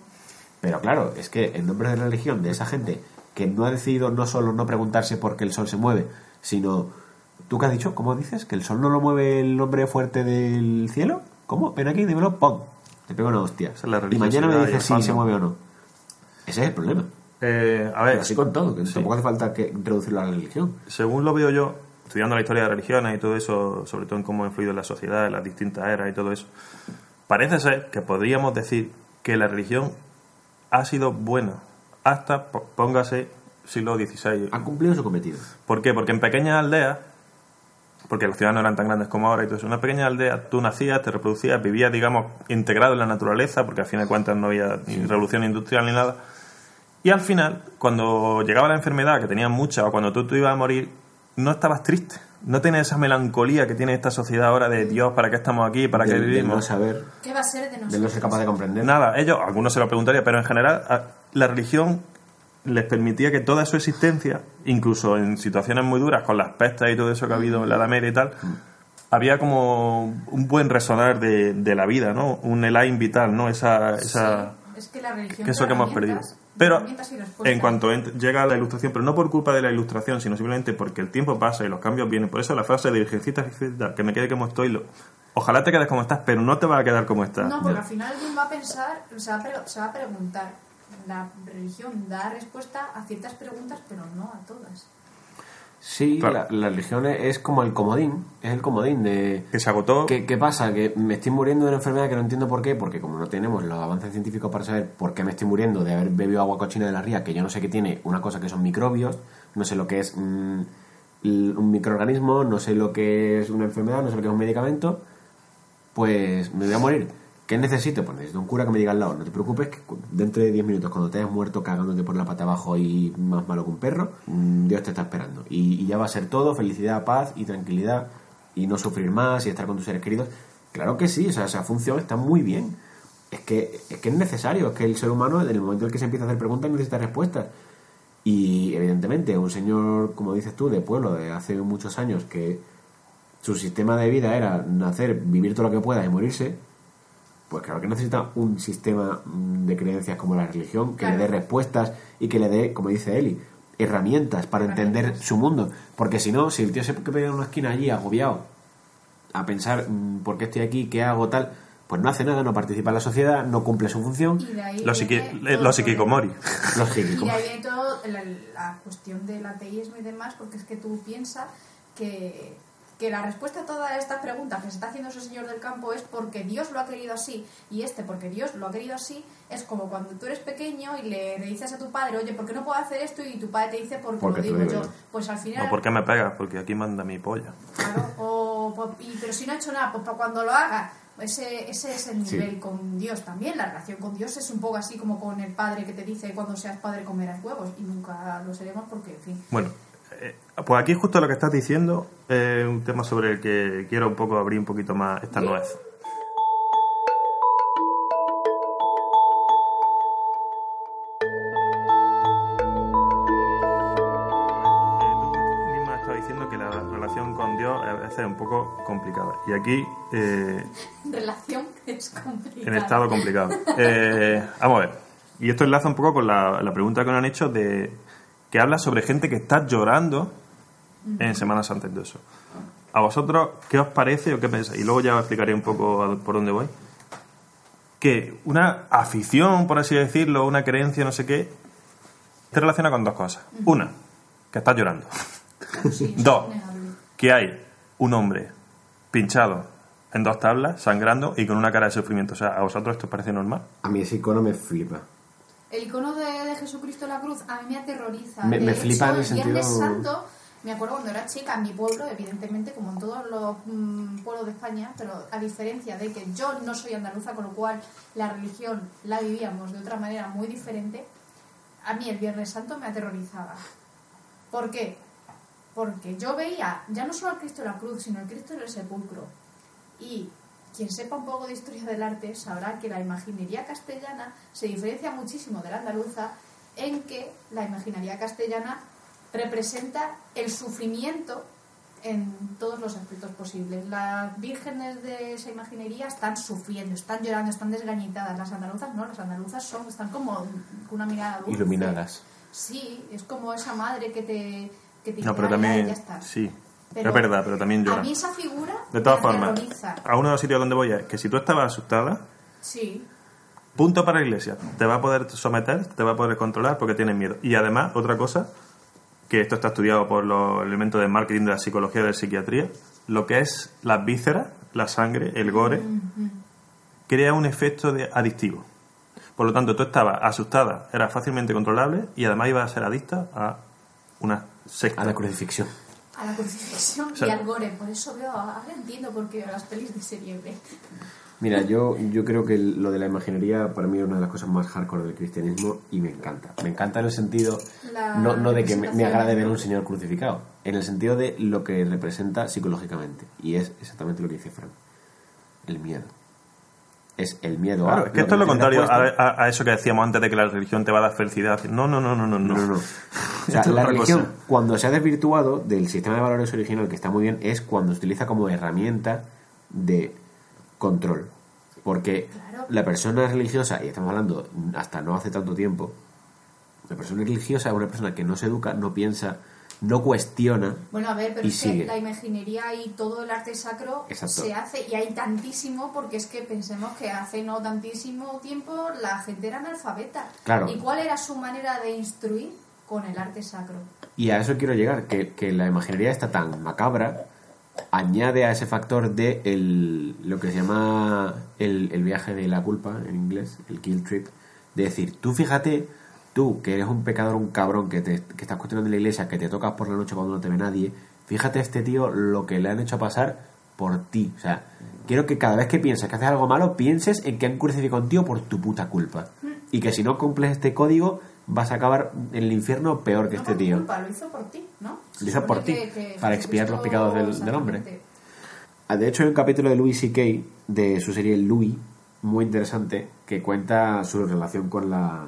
pero claro, es que en nombre de la religión de esa gente que no ha decidido no solo no preguntarse por qué el sol se mueve, sino, ¿tú qué has dicho? ¿Cómo dices? ¿Que el sol no lo mueve el hombre fuerte del cielo? ¿Cómo? Ven aquí, dímelo, ¡pum! Te pego una hostia. Es la y mañana me dices si se mueve o no. Ese es el problema. Eh, a ver, Pero así con todo, que sí. tampoco hace falta que reducirlo a la religión. según lo veo yo, estudiando la historia de religiones y todo eso, sobre todo en cómo ha influido en la sociedad, en las distintas eras y todo eso, parece ser que podríamos decir que la religión ha sido buena hasta, póngase, siglo XVI. Han cumplido su cometido. ¿Por qué? Porque en pequeñas aldeas, porque las ciudades no eran tan grandes como ahora y todo eso, en una pequeña aldea tú nacías, te reproducías, vivías, digamos, integrado en la naturaleza, porque al fin de cuentas no había ni revolución industrial ni nada. Y al final, cuando llegaba la enfermedad, que tenías mucha, o cuando tú te ibas a morir, no estabas triste. No tenías esa melancolía que tiene esta sociedad ahora de Dios, ¿para qué estamos aquí? ¿Para qué de, de no vivimos? saber, ¿Qué va a ser de nosotros? de no ser capaz de comprender. Nada, ellos, algunos se lo preguntaría, pero en general la religión les permitía que toda su existencia, incluso en situaciones muy duras, con las pestes y todo eso que ha habido en la Edad Media y tal, había como un buen resonar de, de la vida, ¿no? Un elaine vital, ¿no? Esa, esa, Sí, es que la religión que eso que hemos perdido. Pero en cuanto llega la ilustración, pero no por culpa de la ilustración, sino simplemente porque el tiempo pasa y los cambios vienen. Por eso la frase de Virgencita, que me quede como estoy, lo- ojalá te quedes como estás, pero no te va a quedar como estás. No, porque al final alguien va a pensar, se va a, se va a preguntar. La religión da respuesta a ciertas preguntas, pero no a todas. Sí, Claro. la, la religión es como el comodín, es el comodín de... Que se agotó. ¿Qué, qué pasa? Que me estoy muriendo de una enfermedad que no entiendo por qué, porque como no tenemos los avances científicos para saber por qué me estoy muriendo de haber bebido agua cochina de la ría, que yo no sé qué tiene, una cosa que son microbios, no sé lo que es mm, un microorganismo, no sé lo que es una enfermedad, no sé lo que es un medicamento, pues me voy a morir. ¿Qué necesito? Pues necesito un cura que me diga al lado, no te preocupes, que dentro de 10 minutos, cuando te hayas muerto cagándote por la pata abajo y más malo que un perro, mm, Dios te está esperando. Y, ya va a ser todo, felicidad, paz y tranquilidad, y no sufrir más y estar con tus seres queridos. Claro que sí, o sea, esa función está muy bien. Es que, es que es necesario, es que el ser humano, en el momento en el que se empieza a hacer preguntas, necesita respuestas. Y evidentemente, un señor, como dices tú, de pueblo de hace muchos años, que su sistema de vida era nacer, vivir todo lo que pueda y morirse, pues claro que necesita un sistema mm, de creencias como la religión que le dé respuestas y que le dé, como dice Eli, herramientas para entender su mundo. Porque si no, si el tío se queda en una esquina allí agobiado a pensar mm, por qué estoy aquí, qué hago, tal, pues no hace nada, no participa en la sociedad, no cumple su función. Y de ahí Los, viene eh, todo los Y ahí viene todo la, la cuestión del ateísmo y demás, porque es que tú piensas que, que la respuesta a todas estas preguntas que se está haciendo ese señor del campo es porque Dios lo ha querido así, y este porque Dios lo ha querido así, es como cuando tú eres pequeño y le, le dices a tu padre, oye, ¿por qué no puedo hacer esto? Y tu padre te dice, porque, Porque lo digo digo yo. yo. Pues al final... ¿O por qué me pegas? Porque aquí manda mi polla. Claro, o, y- pero si no ha hecho nada, pues para cuando lo haga, Ese, ese es el nivel con Dios también. La relación con Dios es un poco así como con el padre que te dice cuando seas padre comerás huevos y nunca lo seremos porque, en fin. Bueno, eh, pues aquí justo lo que estás diciendo es un tema sobre el que quiero un poco abrir un poquito más esta nuez. Tú misma estás diciendo que la relación con Dios a veces es un poco complicada. Y aquí, eh, Relación es complicada. en estado complicado. Eh, vamos a ver. Y esto enlaza un poco con la, la pregunta que nos han hecho de que habla sobre gente que está llorando en Semana Santa y todo eso. ¿A vosotros qué os parece o qué pensáis? Y luego ya os explicaré un poco por dónde voy. Que una afición, por así decirlo, una creencia, no sé qué, se relaciona con dos cosas. Una, que estás llorando. Sí, Dos, que hay un hombre pinchado en dos tablas, sangrando y con una cara de sufrimiento. O sea, ¿a vosotros esto os parece normal? A mí ese icono me flipa. El icono de, de Jesucristo en la cruz a mí me aterroriza. Me- De me hecho, flipa en el Viernes sentido- Santo, me acuerdo cuando era chica, en mi pueblo, evidentemente, como en todos los mm, pueblos de España, pero a diferencia de que yo no soy andaluza, con lo cual la religión la vivíamos de otra manera muy diferente, a mí el Viernes Santo me aterrorizaba. ¿Por qué? Porque yo veía ya no solo al Cristo la cruz, sino al Cristo en el sepulcro. Y quien sepa un poco de historia del arte sabrá que la imaginería castellana se diferencia muchísimo de la andaluza en que la imaginería castellana representa el sufrimiento en todos los aspectos posibles. Las vírgenes de esa imaginería están sufriendo, están llorando, están desgañitadas. Las andaluzas no, las andaluzas son, están como con una mirada dulce. Iluminadas. Sí, es como esa madre que te, que te No, pero dice, "Ay, ay, también. ya está". Sí, Pero es verdad, pero también A llora. mí esa figura De todas formas, a uno de los sitios donde voy es que si tú estabas asustada, Sí, punto para la iglesia. Te va a poder someter, te va a poder controlar porque tienes miedo. Y además, otra cosa, que esto está estudiado por los elementos de marketing de la psicología y de la psiquiatría, lo que es las vísceras, la sangre, el gore, crea un efecto de adictivo. Por lo tanto, tú estabas asustada, era fácilmente controlable y además ibas a ser adicta a una secta. A la crucifixión. A la crucifixión O sea- y al gore. Por eso veo, ahora entiendo por qué las pelis de serie B. Mira, yo, yo creo que lo de la imaginería para mí es una de las cosas más hardcore del cristianismo y me encanta. Me encanta en el sentido, La no, no de que me, me agrade ver a un señor crucificado, en el sentido de lo que representa psicológicamente. Y es exactamente lo que dice Frank. El miedo. Es el miedo Claro, a... es que esto es lo contrario a, a- a eso que decíamos antes de que la religión te va a dar felicidad. No, no, no, no, no. no. No, no. O sea, la religión, cosa. cuando se ha desvirtuado del sistema de valores original, que está muy bien, es cuando se utiliza como herramienta de control. Porque Claro. la persona religiosa, y estamos hablando hasta no hace tanto tiempo, la persona religiosa es una persona que no se educa, no piensa, no cuestiona. Bueno, a ver, pero Y es que sigue. la imaginería y todo el arte sacro Exacto. se hace, y hay tantísimo, porque es que pensemos que hace no tantísimo tiempo la gente era analfabeta. Claro. ¿Y cuál era su manera de instruir? Con el arte sacro. Y a eso quiero llegar, que, que la imaginería está tan macabra, añade a ese factor de el, lo que se llama el, el viaje de la culpa en inglés, el kill trip, de decir, tú fíjate, tú que eres un pecador, un cabrón, que, te, que estás cuestionando la iglesia, que te tocas por la noche cuando no te ve nadie, fíjate a este tío lo que le han hecho pasar por ti. O sea, quiero que cada vez que pienses que haces algo malo, pienses en que han crucificado a un tío por tu puta culpa. Y que si no cumples este código, vas a acabar en el infierno peor que no este tío. culpa, lo hizo por ti, ¿no? Lo hizo por ti, para expiar los pecados del- del hombre. Ah, De hecho, hay un capítulo de Louis C.K. de su serie Louis, muy interesante, que cuenta su relación con la,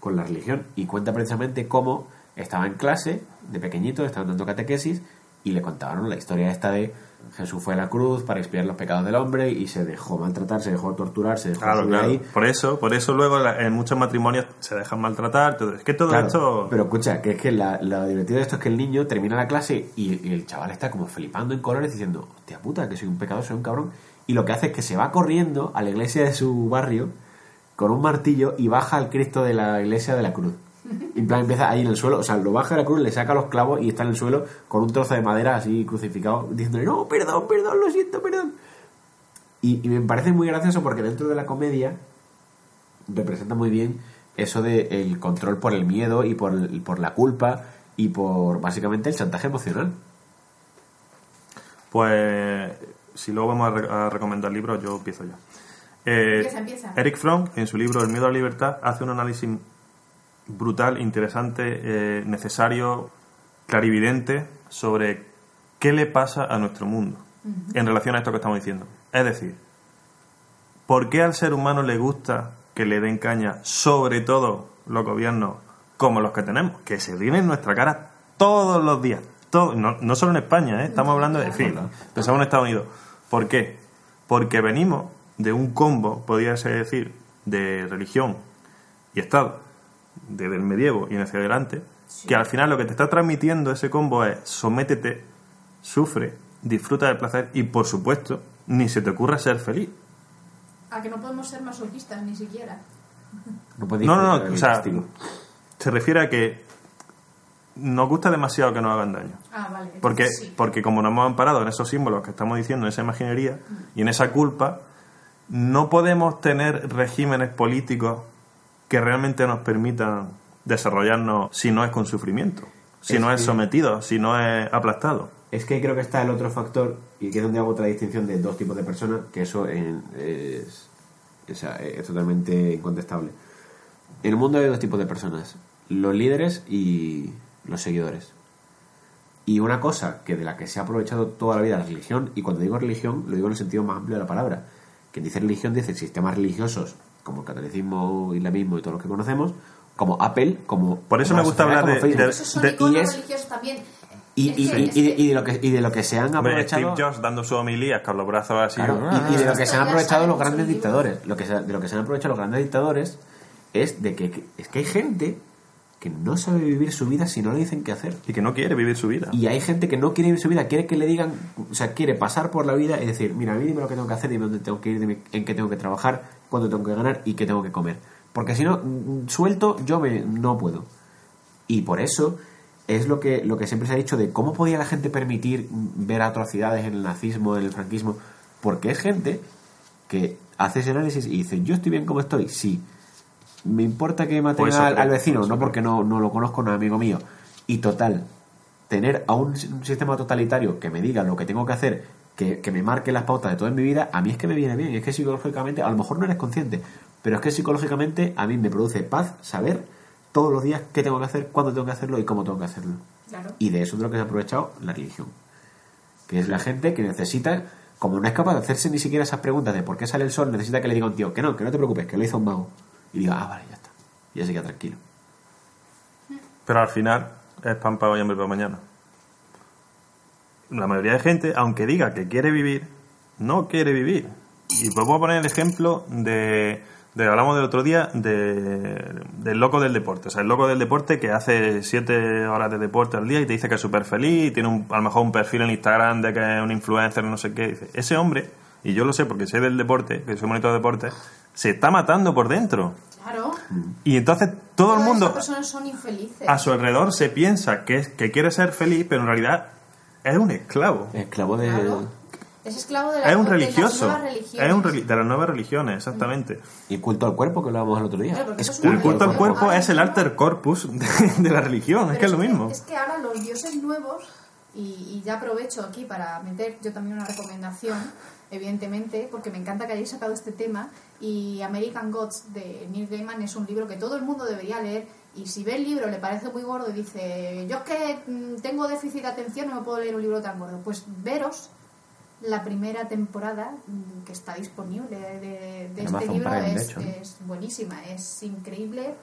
con la religión y cuenta precisamente cómo estaba en clase de pequeñito, estaba dando catequesis y le contaban la historia esta de Jesús fue a la cruz para expiar los pecados del hombre y se dejó maltratar, se dejó torturar, se dejó Claro, ahí. Por eso, por eso luego en muchos matrimonios se dejan maltratar. todo- Es que todo Claro, esto. Pero escucha, que es que la, lo divertido de esto es que el niño termina la clase y, y el chaval está como flipando en colores diciendo, hostia puta, que soy un pecador, soy un cabrón. Y lo que hace es que se va corriendo a la iglesia de su barrio con un martillo y baja al Cristo de la iglesia de la cruz. Y en plan empieza ahí en el suelo, o sea, lo baja de la cruz, le saca los clavos y está en el suelo con un trozo de madera así crucificado, diciéndole, no, perdón, perdón, lo siento, perdón. Y, me parece muy gracioso porque dentro de la comedia representa muy bien eso de el control por el miedo y por, el- por la culpa y por básicamente el chantaje emocional. Pues si luego vamos a, re- a recomendar libros, yo empiezo ya. Eh, Empieza, empieza. Eric Fromm, en su libro El miedo a la libertad, hace un análisis brutal, interesante, eh, necesario, clarividente sobre qué le pasa a nuestro mundo en relación a esto que estamos diciendo. Es decir, ¿por qué al ser humano le gusta que le den caña, sobre todo los gobiernos como los que tenemos, que se ríen en nuestra cara todos los días? Todo, no, no solo en España, ¿eh? estamos hablando de, en fin, pensamos en Estados Unidos. ¿Por qué? Porque venimos de un combo, podría ser decir, de religión y Estado, desde el medievo y en hacia adelante, que al final lo que te está transmitiendo ese combo es sométete, sufre, disfruta del placer y, por supuesto, ni se te ocurra ser feliz. A que no podemos ser masoquistas ni siquiera. No, No, no, o sea, se refiere a que nos gusta demasiado que nos hagan daño. Ah, vale. Porque, sí. porque como nos hemos amparado en esos símbolos que estamos diciendo, en esa imaginería y en esa culpa, no podemos tener regímenes políticos que realmente nos permitan desarrollarnos si no es con sufrimiento, si Es no es sometido, si no es aplastado. Es que creo que está el otro factor, y que es donde hago otra distinción de dos tipos de personas, que eso en- es, es totalmente incontestable. En el mundo hay dos tipos de personas, los líderes y los seguidores. Y una cosa que de la que se ha aprovechado toda la vida la religión, y cuando digo religión lo digo en el sentido más amplio de la palabra, quien dice religión dice sistemas religiosos como el catolicismo, islamismo y todos los que conocemos, como Apple, como... Por eso como me gusta hablar como de- de- iconos y es- religiosos también. Y, de, y de lo que, y de lo que se han Hombre, aprovechado... Steve Jobs dando su homilía con los brazos así. Claro, ah, y, y de lo que se han aprovechado los grandes dictadores. Lo que se, de lo que se han aprovechado los grandes dictadores es de que- es que hay gente que no sabe vivir su vida si no le dicen qué hacer. Y que no quiere vivir su vida. Y hay gente que no quiere vivir su vida, quiere que le digan, o sea, quiere pasar por la vida y decir, mira, a mí dime lo que tengo que hacer, dime dónde tengo que ir, dime en qué tengo que trabajar, cuándo tengo que ganar y qué tengo que comer. Porque si no, mm, suelto, yo me, no puedo. Y por eso es lo que, lo que siempre se ha dicho de cómo podía la gente permitir ver atrocidades en el nazismo, en el franquismo. Porque es gente que hace ese análisis y dice, yo estoy bien como estoy, sí. Me importa que maten Pues al, creo, al vecino, no porque no, no lo conozco, no es amigo mío. Y total, tener a un, un sistema totalitario que me diga lo que tengo que hacer, que, que me marque las pautas de toda mi vida, a mí es que me viene bien. Es que psicológicamente, a lo mejor no eres consciente, pero es que psicológicamente a mí me produce paz saber todos los días qué tengo que hacer, cuándo tengo que hacerlo y cómo tengo que hacerlo. Claro. Y de eso es de lo que se ha aprovechado la religión. Que es la gente que necesita, como no es capaz de hacerse ni siquiera esas preguntas de por qué sale el sol, necesita que le diga a un tío que no, que no te preocupes, que lo hizo un mago. Y diga, ah, vale, ya está. Y ya se queda tranquilo. Pero al final es pan para hoy, hambre para mañana. La mayoría de gente, aunque diga que quiere vivir, no quiere vivir. Y os voy a poner el ejemplo de, de hablamos del otro día, de, del loco del deporte. O sea, el loco del deporte que hace siete horas de deporte al día y te dice que es súper feliz y tiene un- a lo mejor un perfil en Instagram de que es un influencer, no sé qué. Dice, ese hombre, y yo lo sé porque sé del deporte, que soy monitor de deporte, se está matando por dentro. Claro. Y entonces todo el Todas mundo esas personas son infelices. a su alrededor se piensa que, es, que quiere ser feliz, pero en realidad es un esclavo. Esclavo de... Claro. Es esclavo de, la, Es un de las religioso. nuevas religiones. Es un reli- de las nuevas religiones, exactamente. Y culto al cuerpo, que hablábamos el otro día. Claro, es El culto al cuerpo es el alter corpus de, de la religión, es que es lo mismo. Es que ahora los dioses nuevos, y, y ya aprovecho aquí para meter yo también una recomendación, evidentemente, porque me encanta que hayáis sacado este tema, y American Gods de Neil Gaiman es un libro que todo el mundo debería leer, y si ve el libro le parece muy gordo y dice, yo es que mm, tengo déficit de atención, no me puedo leer un libro tan gordo, pues veros la primera temporada mm, que está disponible de, este libro Prime, de es, es buenísima, es increíble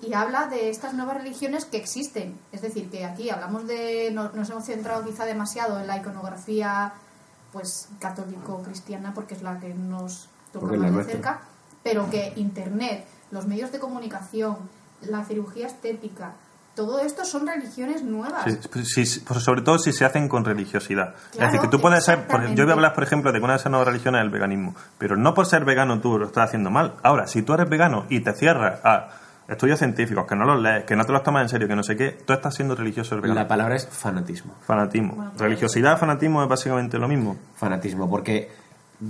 y habla de estas nuevas religiones que existen. Es decir, que aquí hablamos de, no- nos hemos centrado quizá demasiado en la iconografía pues católico-cristiana porque es la que nos toca Porque más de cerca, pero que Internet, los medios de comunicación, la cirugía estética, todo esto son religiones nuevas. Sí, pues, sí, pues sobre todo si se hacen con religiosidad. es decir, que tú puedes ser. yo voy a hablar, por ejemplo, de que una de esas nuevas religiones es el veganismo. Pero no por ser vegano tú lo estás haciendo mal. Ahora, si tú eres vegano y te cierras a estudios científicos, que no los lees, que no te los tomas en serio, que no sé qué, tú estás siendo religioso el vegano. La palabra es fanatismo. Fanatismo. Bueno, claro. Religiosidad, fanatismo es básicamente lo mismo. Fanatismo, porque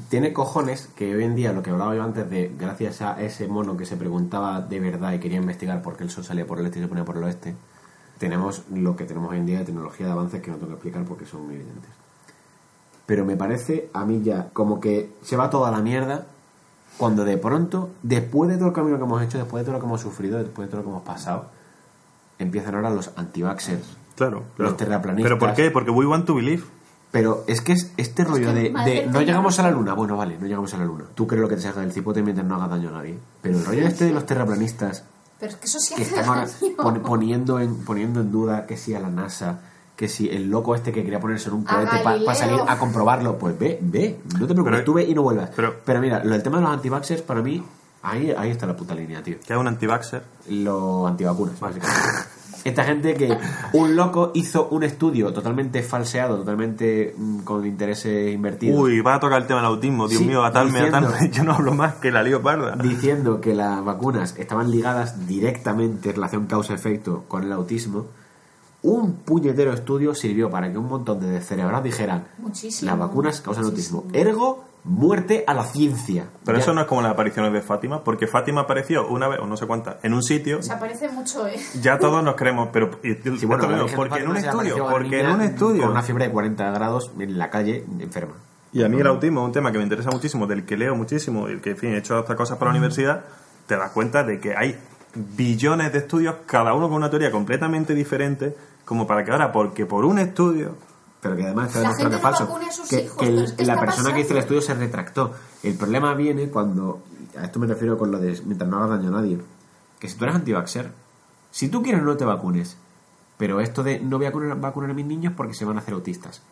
tiene cojones que hoy en día, lo que hablaba yo antes de, gracias a ese mono que se preguntaba de verdad y quería investigar por qué el sol salía por el este y se ponía por el oeste, tenemos lo que tenemos hoy en día de tecnología de avances que no tengo que explicar porque son evidentes. pero me parece a mí ya como que se va toda la mierda cuando de pronto, después de todo el camino que hemos hecho, después de todo lo que hemos sufrido, después de todo lo que hemos pasado, empiezan ahora los anti-vaxxers. Claro, claro. Los terraplanistas. ¿Pero por qué? Porque we want to believe. Pero es que es este rollo que de, no llegamos a la luna. Bueno, vale, no llegamos a la luna. Tú crees lo que te salga del cipote mientras no haga daño a nadie. Pero el rollo este de los terraplanistas Pero es que eso sí que hace están ahora poniendo, en, poniendo en duda que si a la NASA, que si el loco este que quería ponerse en un cohete para salir a comprobarlo, pues ve, ve, no te preocupes, Pero- tú ve y no vuelvas. pero- mira, lo del tema de los antivaxxers, para mí, ahí, ahí está la puta línea, tío. Que es un anti-vaxxer. Los antivacunas, básicamente. Esta gente que un loco hizo un estudio totalmente falseado, totalmente mm, con intereses invertidos. Uy, va a tocar el tema del autismo. Dios Sí, mío, atarme, diciendo- atarme. Yo no hablo más que la lío parda. diciendo que las vacunas estaban ligadas directamente en relación causa-efecto con el autismo, un puñetero estudio sirvió para que un montón de descerebrados dijeran Muchísimo, las vacunas causan muchísimo. autismo. Ergo, muerte a la ciencia. Pero Ya- eso no es como las apariciones de Fátima, porque Fátima apareció una vez, o no sé cuántas, en un sitio. Se aparece mucho, ¿eh? Ya todos nos creemos, pero. y- Sí, bueno, porque en un estudio, porque en un estudio. Con una fiebre de 40 grados en la calle, enferma. Y a mí el autismo es un tema que me interesa muchísimo, del que leo muchísimo, y el que, en fin, he hecho estas cosas para la universidad, te das cuenta de que hay billones de estudios, cada uno con una teoría completamente diferente, como para que ahora, porque por un estudio, Pero que además está demostrado que es falso. que hijos, el- la persona que hizo el estudio se retractó. El problema viene cuando. A esto me refiero con lo de mientras no hagas daño a nadie. Que si tú eres antivaxer, si tú quieres no te vacunes. Pero esto de no voy a vacunar, vacunar a mis niños porque se van a hacer autistas.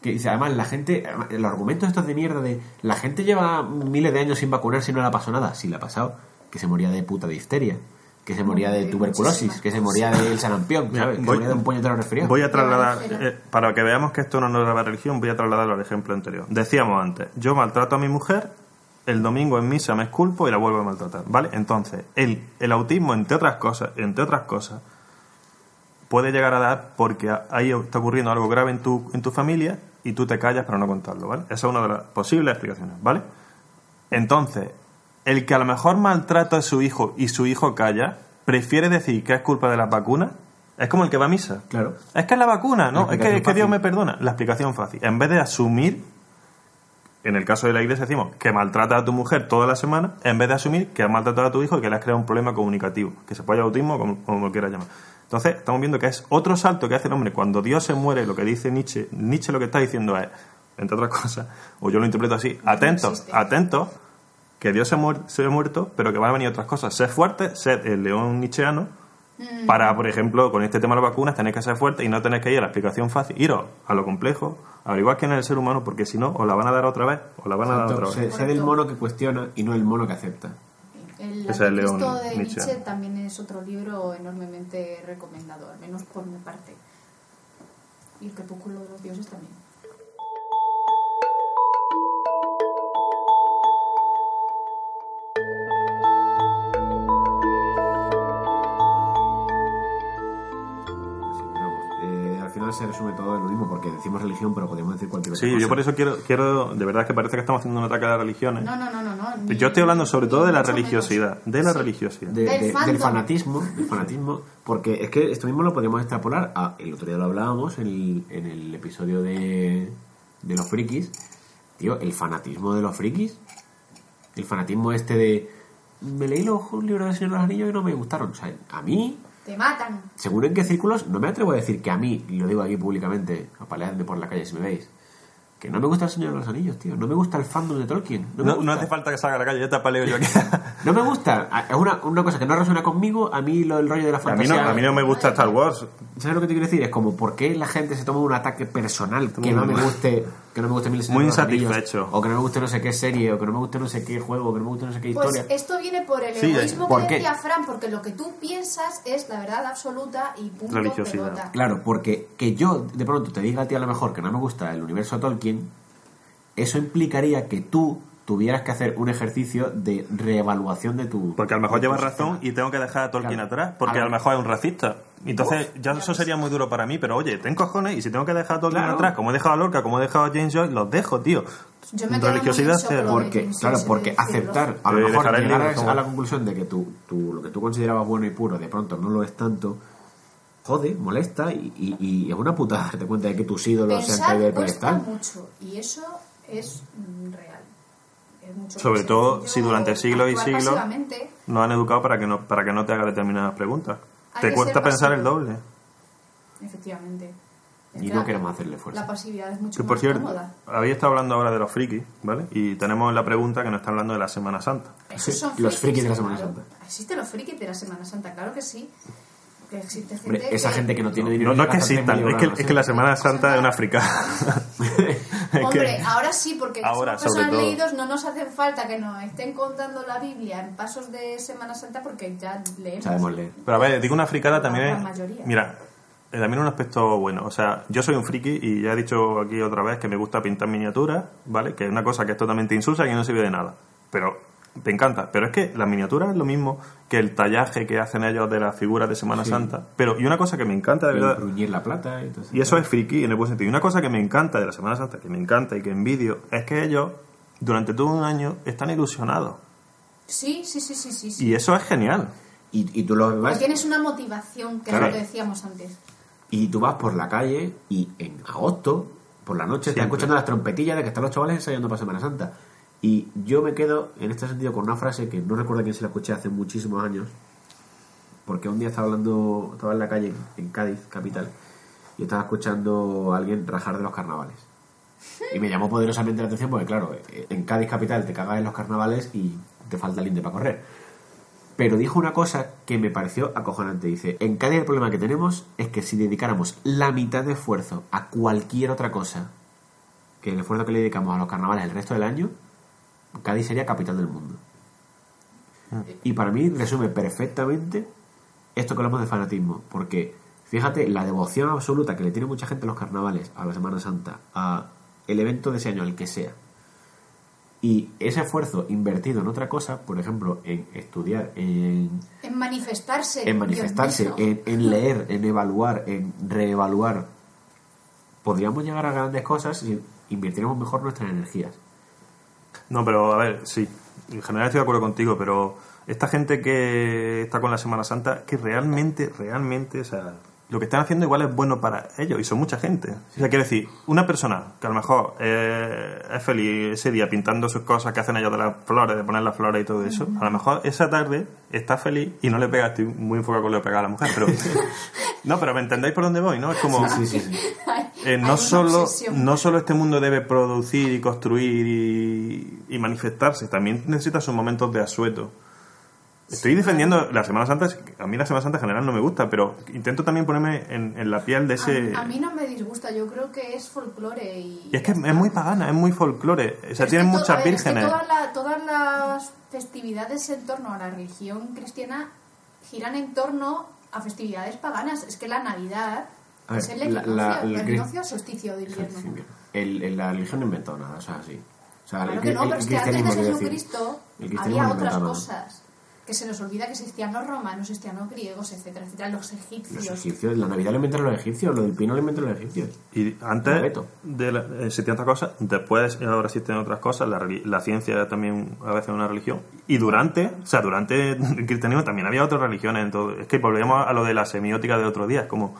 Que además, la gente. Los argumentos estos de mierda de. La gente lleva miles de años sin vacunar si no le ha pasado nada. Si le ha pasado. Que se moría de puta difteria. Que se moría de tuberculosis. Que se moría del sarampión. Mira, ¿sabes? Que voy- se moría de un puñetero resfriado. voy a trasladar, eh, para que veamos que esto no nos la religión, voy a trasladarlo al ejemplo anterior. Decíamos antes, yo maltrato a mi mujer, el domingo en misa me esculpo y la vuelvo a maltratar, ¿vale? Entonces, el, el autismo, entre otras cosas, entre otras cosas, puede llegar a dar porque ahí está ocurriendo algo grave en tu, en tu familia y tú te callas para no contarlo, ¿vale? Esa es una de las posibles explicaciones, ¿vale? Entonces, el que a lo mejor maltrata a su hijo y su hijo calla, prefiere decir que es culpa de las vacunas, es como el que va a misa. Claro. Es que es la vacuna, ¿no? La Es que, es que explicación Dios me perdona. La explicación fácil. En vez de asumir, en el caso de la iglesia decimos que maltrata a tu mujer toda la semana, en vez de asumir que has maltratado a tu hijo y que le has creado un problema comunicativo, que se puede autismo como, como lo quieras llamar. Entonces, estamos viendo que es otro salto que hace el hombre cuando Dios se muere, lo que dice Nietzsche, Nietzsche lo que está diciendo es, entre otras cosas, o yo lo interpreto así, atentos, atentos, que Dios se, muer- se ha muerto, pero que van a venir otras cosas. Ser fuerte, ser el león nietzscheano, para, por ejemplo, con este tema de las vacunas, tenéis que ser fuerte y no tenéis que ir a la explicación fácil. Iros a lo complejo, averiguar quién es el ser humano, porque si no, os la van a dar otra vez, os la van a dar otra vez. sé del mono que cuestiona y no el mono que acepta. El es el León de Nietzsche. Nietzsche también es otro libro enormemente recomendado, al menos por mi parte. Y el crepúsculo de los dioses también. Final se resume todo en lo mismo porque decimos religión, pero podemos decir cualquier otra Sí, cosa. yo por eso quiero, quiero, de verdad que parece que estamos haciendo un ataque a las religiones. No, no, no, no. no ni- Yo estoy hablando sobre todo de la religiosidad, menos. de la Sí. religiosidad. De- Del de- del fandom. fanatismo, del fanatismo, porque es que esto mismo lo podemos extrapolar a, el otro día lo hablábamos en el, en el episodio de, de los frikis, tío, el fanatismo de los frikis, el fanatismo este de, me leí los libros del Señor de los Anillos y no me gustaron, o sea, a mí, Te matan. según en qué círculos, no me atrevo a decir que a mí, y lo digo aquí públicamente, apaleadme por la calle si me veis, que no me gusta el Señor de los Anillos, tío, no me gusta el fandom de Tolkien, no, me No, hace falta que salga a la calle, ya te apaleo yo aquí. No me gusta. Es una, una cosa que no resuena conmigo. A mí lo, el rollo de la a, mí no, fantasía. a mí no me gusta Star Wars. ¿Sabes lo que te quiero decir? Es como, ¿por qué la gente se toma un ataque personal que no me guste, que no me guste Mil Muy insatisfecho. O que no me guste no sé qué serie, o que no me guste no sé qué juego, o que no me guste no sé qué Pues historia. esto viene por el Sí, egoísmo ¿por que decía Fran, porque lo que tú piensas es la verdad absoluta y punto Religiosidad. pelota. Claro, porque que yo de pronto te diga a ti a lo mejor que no me gusta el universo Tolkien, eso implicaría que tú tuvieras que hacer un ejercicio de reevaluación de tu. Porque a lo mejor llevas razón sistema. y tengo que dejar a Tolkien Claro. atrás, porque A a lo- mejor es un racista. Entonces, ya ya eso sería muy duro para mí, pero oye, ten cojones y si tengo que dejar a Tolkien Claro. atrás, como he dejado a Lorca, como he dejado a James Joyce, los dejo, tío. Yo me Religiosidad cero. Porque, James claro, porque aceptar, a lo mejor llegar a, como- a la conclusión de que tú, tú- lo que tú considerabas bueno y puro de pronto no lo es tanto, jode, molesta y, y- y es una putada darte cuenta de que tus ídolos se han Pensar caído del pedestal. mucho y eso es real. Sobre todo si durante siglos y siglos nos han educado para que no, para que no te haga determinadas preguntas. Te cuesta pensar el doble. Efectivamente. Es Y no queremos hacerle fuerza. La pasividad es mucho Que por más cierto, cómoda. habéis estado hablando ahora de los frikis, ¿vale? Y tenemos la pregunta que nos está hablando de la Semana Santa. Esos son Los frikis de la Semana. Santa. Existen los frikis de la Semana Santa, claro que sí. Que existe gente Hombre, esa gente que no tiene dinero. No, no es que existan, es que, es que la ¿eh? Semana Santa es una fricada. Hombre, ahora sí, porque Ahora, somos personas todo. leídos, no nos hacen falta que nos estén contando la Biblia en pasos de Semana Santa porque ya leemos. Sabemos leer. Pero a ver, digo una fricada también La es... mayoría. Mira, eh, también un aspecto bueno. O sea, yo soy un friki y ya he dicho aquí otra vez que me gusta pintar miniaturas, ¿vale? Que es una cosa que es totalmente insulsa y que no sirve de nada. Pero me encanta. Pero es que las miniaturas es lo mismo que el tallaje que hacen ellos de las figuras de Semana Sí. Santa. Pero, y una cosa que me encanta de verdad... bruñir la plata y todo Y eso es friki en el buen sentido. Y una cosa que me encanta de la Semana Santa, que me encanta y que envidio, es que ellos, durante todo un año, están ilusionados. Sí, sí, sí, sí, sí. sí. Y eso es genial. Y, y tú lo Porque vas tienes una motivación, que Claro. es lo que decíamos antes. y tú vas por la calle y en agosto por la noche estás Siempre. escuchando las trompetillas de que están los chavales ensayando para Semana Santa y yo me quedo en este sentido con una frase que no recuerdo quién se la escuché hace muchísimos años porque un día estaba hablando estaba en la calle en Cádiz capital y estaba escuchando a alguien rajar de los carnavales y me llamó poderosamente la atención porque claro en Cádiz capital te cagas en los carnavales y te falta linde para correr pero dijo una cosa que me pareció acojonante. Dice, en Cádiz el problema que tenemos es que si dedicáramos la mitad de esfuerzo a cualquier otra cosa que el esfuerzo que le dedicamos a los carnavales el resto del año, Cádiz sería capital del mundo. Y para mí resume perfectamente esto que hablamos de fanatismo, porque fíjate la devoción absoluta que le tiene mucha gente a los carnavales, a la Semana Santa, a el evento de ese año, el que sea. Y ese esfuerzo invertido en otra cosa, por ejemplo, en estudiar, en, En manifestarse. en manifestarse, en, en leer, en evaluar, en reevaluar, podríamos llegar a grandes cosas si invirtiéramos mejor nuestras energías. No, pero a ver, sí. En general estoy de acuerdo contigo, pero esta gente que está con la Semana Santa, que realmente, realmente, o sea, lo que están haciendo igual es bueno para ellos y son mucha gente. O sea, quiero decir, una persona que a lo mejor eh, es feliz ese día pintando sus cosas que hacen ellos de las flores, de poner las flores y todo eso, a lo mejor esa tarde está feliz y no le pega, estoy muy enfocado con lo de pegar a la mujer, pero... no, pero ¿me entendéis por dónde voy? ¿no? Es como... Sí, sí, sí. Eh, no, solo, obsesión. no solo este mundo debe producir y construir y, y manifestarse, también necesita sus momentos de asueto. Estoy defendiendo la Semana Santa, a mí la Semana Santa en general no me gusta, pero intento también ponerme en, en la piel de ese... A, a mí no me disgusta, yo creo que es folclore y... Y es que es muy pagana, es muy folclore, o sea, tienen muchas ver, es que vírgenes. todas, la- todas las festividades en torno a la religión cristiana giran en torno a festividades paganas. Es que la Navidad A ver, es el la- el solsticio de invierno. Sí. El- el- la religión no inventó nada, o sea, así. O sea, Claro el- que no, el- pero el es que antes de. Jesucristo había no otras cosas. Que se nos olvida que existían los romanos, existían los griegos, etcétera, etcétera, los egipcios. Los egipcios, la Navidad lo inventaron los egipcios, lo del pino lo inventaron los egipcios. Y antes de la, existían otras cosas, después ahora existen otras cosas, la, la ciencia también a veces es una religión. Y durante, o sea, durante el cristianismo también había otras religiones. en todo. Es que volvemos a lo de la semiótica del otro día, es como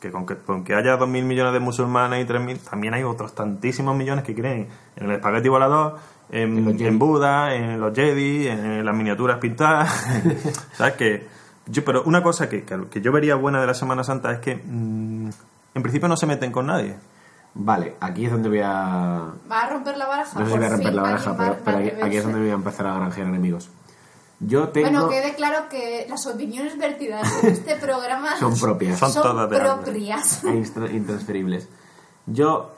que con que, con que haya 2.000 millones de musulmanes y 3.000, también hay otros tantísimos millones que creen en el espagueti volador, en, En en Buda, en los Jedi, en las miniaturas pintadas. ¿Sabes? Que yo, pero una cosa que, que, que yo vería buena de la Semana Santa es que mm, en principio no se meten con nadie. Vale, aquí es donde voy a. ¿Va a romper la baraja? No sé si voy a romper fin la baraja, pero, pero aquí, aquí es donde voy a empezar a granjear enemigos. Yo tengo. Bueno, quede claro que las opiniones vertidas en este programa Son propias. Son todas propias. e intransferibles. Yo,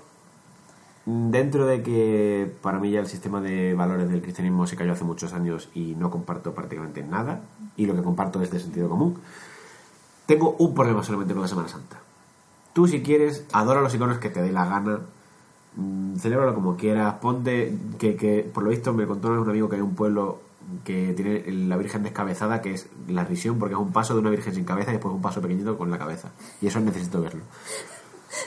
dentro de que para mí ya el sistema de valores del cristianismo se cayó hace muchos años y no comparto prácticamente nada, y lo que comparto es de sentido común, tengo un problema solamente con la Semana Santa. Tú, si quieres, adora los iconos que te dé la gana, mm, celébralo como quieras, ponte, que, que por lo visto me contó un amigo que hay un pueblo que tiene la Virgen descabezada, que es la risión, porque es un paso de una Virgen sin cabeza y después un paso pequeñito con la cabeza. Y eso necesito verlo.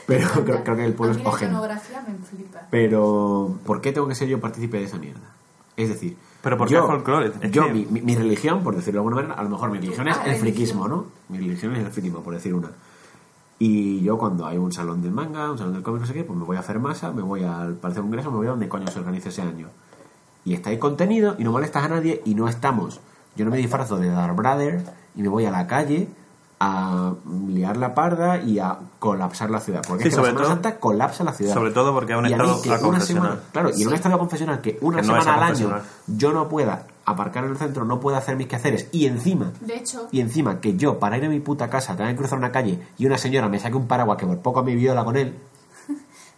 Pero creo, creo que el pueblo A mí es la ojeno. iconografía me flipa. Pero, ¿por qué tengo que ser yo partícipe de esa mierda? Es decir, Pero porque yo, es folclore, es yo que- mi, mi- mi religión, por decirlo de alguna manera, a lo mejor mi religión es Ah, el religión. friquismo, ¿no? Mi religión es el friquismo, por decir una. Y yo cuando hay un salón del manga, un salón del cómic, no sé qué, pues me voy a hacer masa, me voy al Palacio de Congreso, me voy a donde coño se organice ese año. Y está ahí contenido y no molestas a nadie y no estamos. Yo no me disfrazo de Darth Brother y me voy a la calle a liar la parda y a colapsar la ciudad. Porque Sí, es que la sobre Semana todo- Santa colapsa la ciudad. Sobre todo porque es un a estado que una aconfesional. semana- claro, y en un estado confesional que una Que no es semana al año yo no pueda aparcar en el centro, no pueda hacer mis quehaceres y encima De hecho, y encima que yo, para ir a mi puta casa, tenga que cruzar una calle y una señora me saque un paraguas que por poco me viola con él,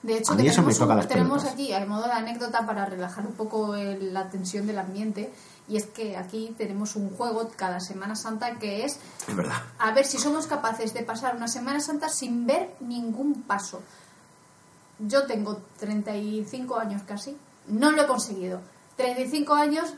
de hecho eso me tenemos, toca un- las tenemos aquí, al modo de anécdota, para relajar un poco el- la tensión del ambiente, y es que aquí tenemos un juego cada Semana Santa que es es verdad. a ver si somos capaces de pasar una Semana Santa sin ver ningún paso. Yo tengo 35 años casi, no lo he conseguido. 35 años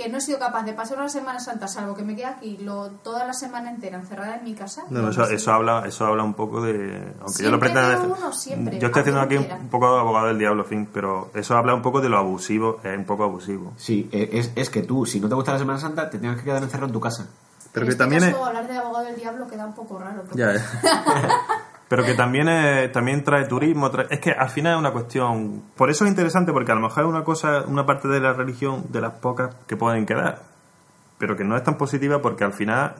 que no he sido capaz de pasar una Semana Santa, salvo que me quede aquí lo, toda la semana entera encerrada en mi casa. No, eso, eso habla eso habla un poco de aunque yo lo uno, siempre, yo estoy haciendo aquí no un, poco de abogado del diablo fin pero eso habla un poco de lo abusivo es un poco abusivo Sí, eh, es, es que tú, si no te gusta la Semana Santa, te tienes que quedar encerrado en tu casa. pero en que este también es hablar de abogado del diablo queda un poco raro. porque- Ya, eh. Pero que también es- también trae turismo, trae- es que al final es una cuestión, por eso es interesante porque a lo mejor es una cosa, una parte de la religión de las pocas que pueden quedar, pero que no es tan positiva porque al final,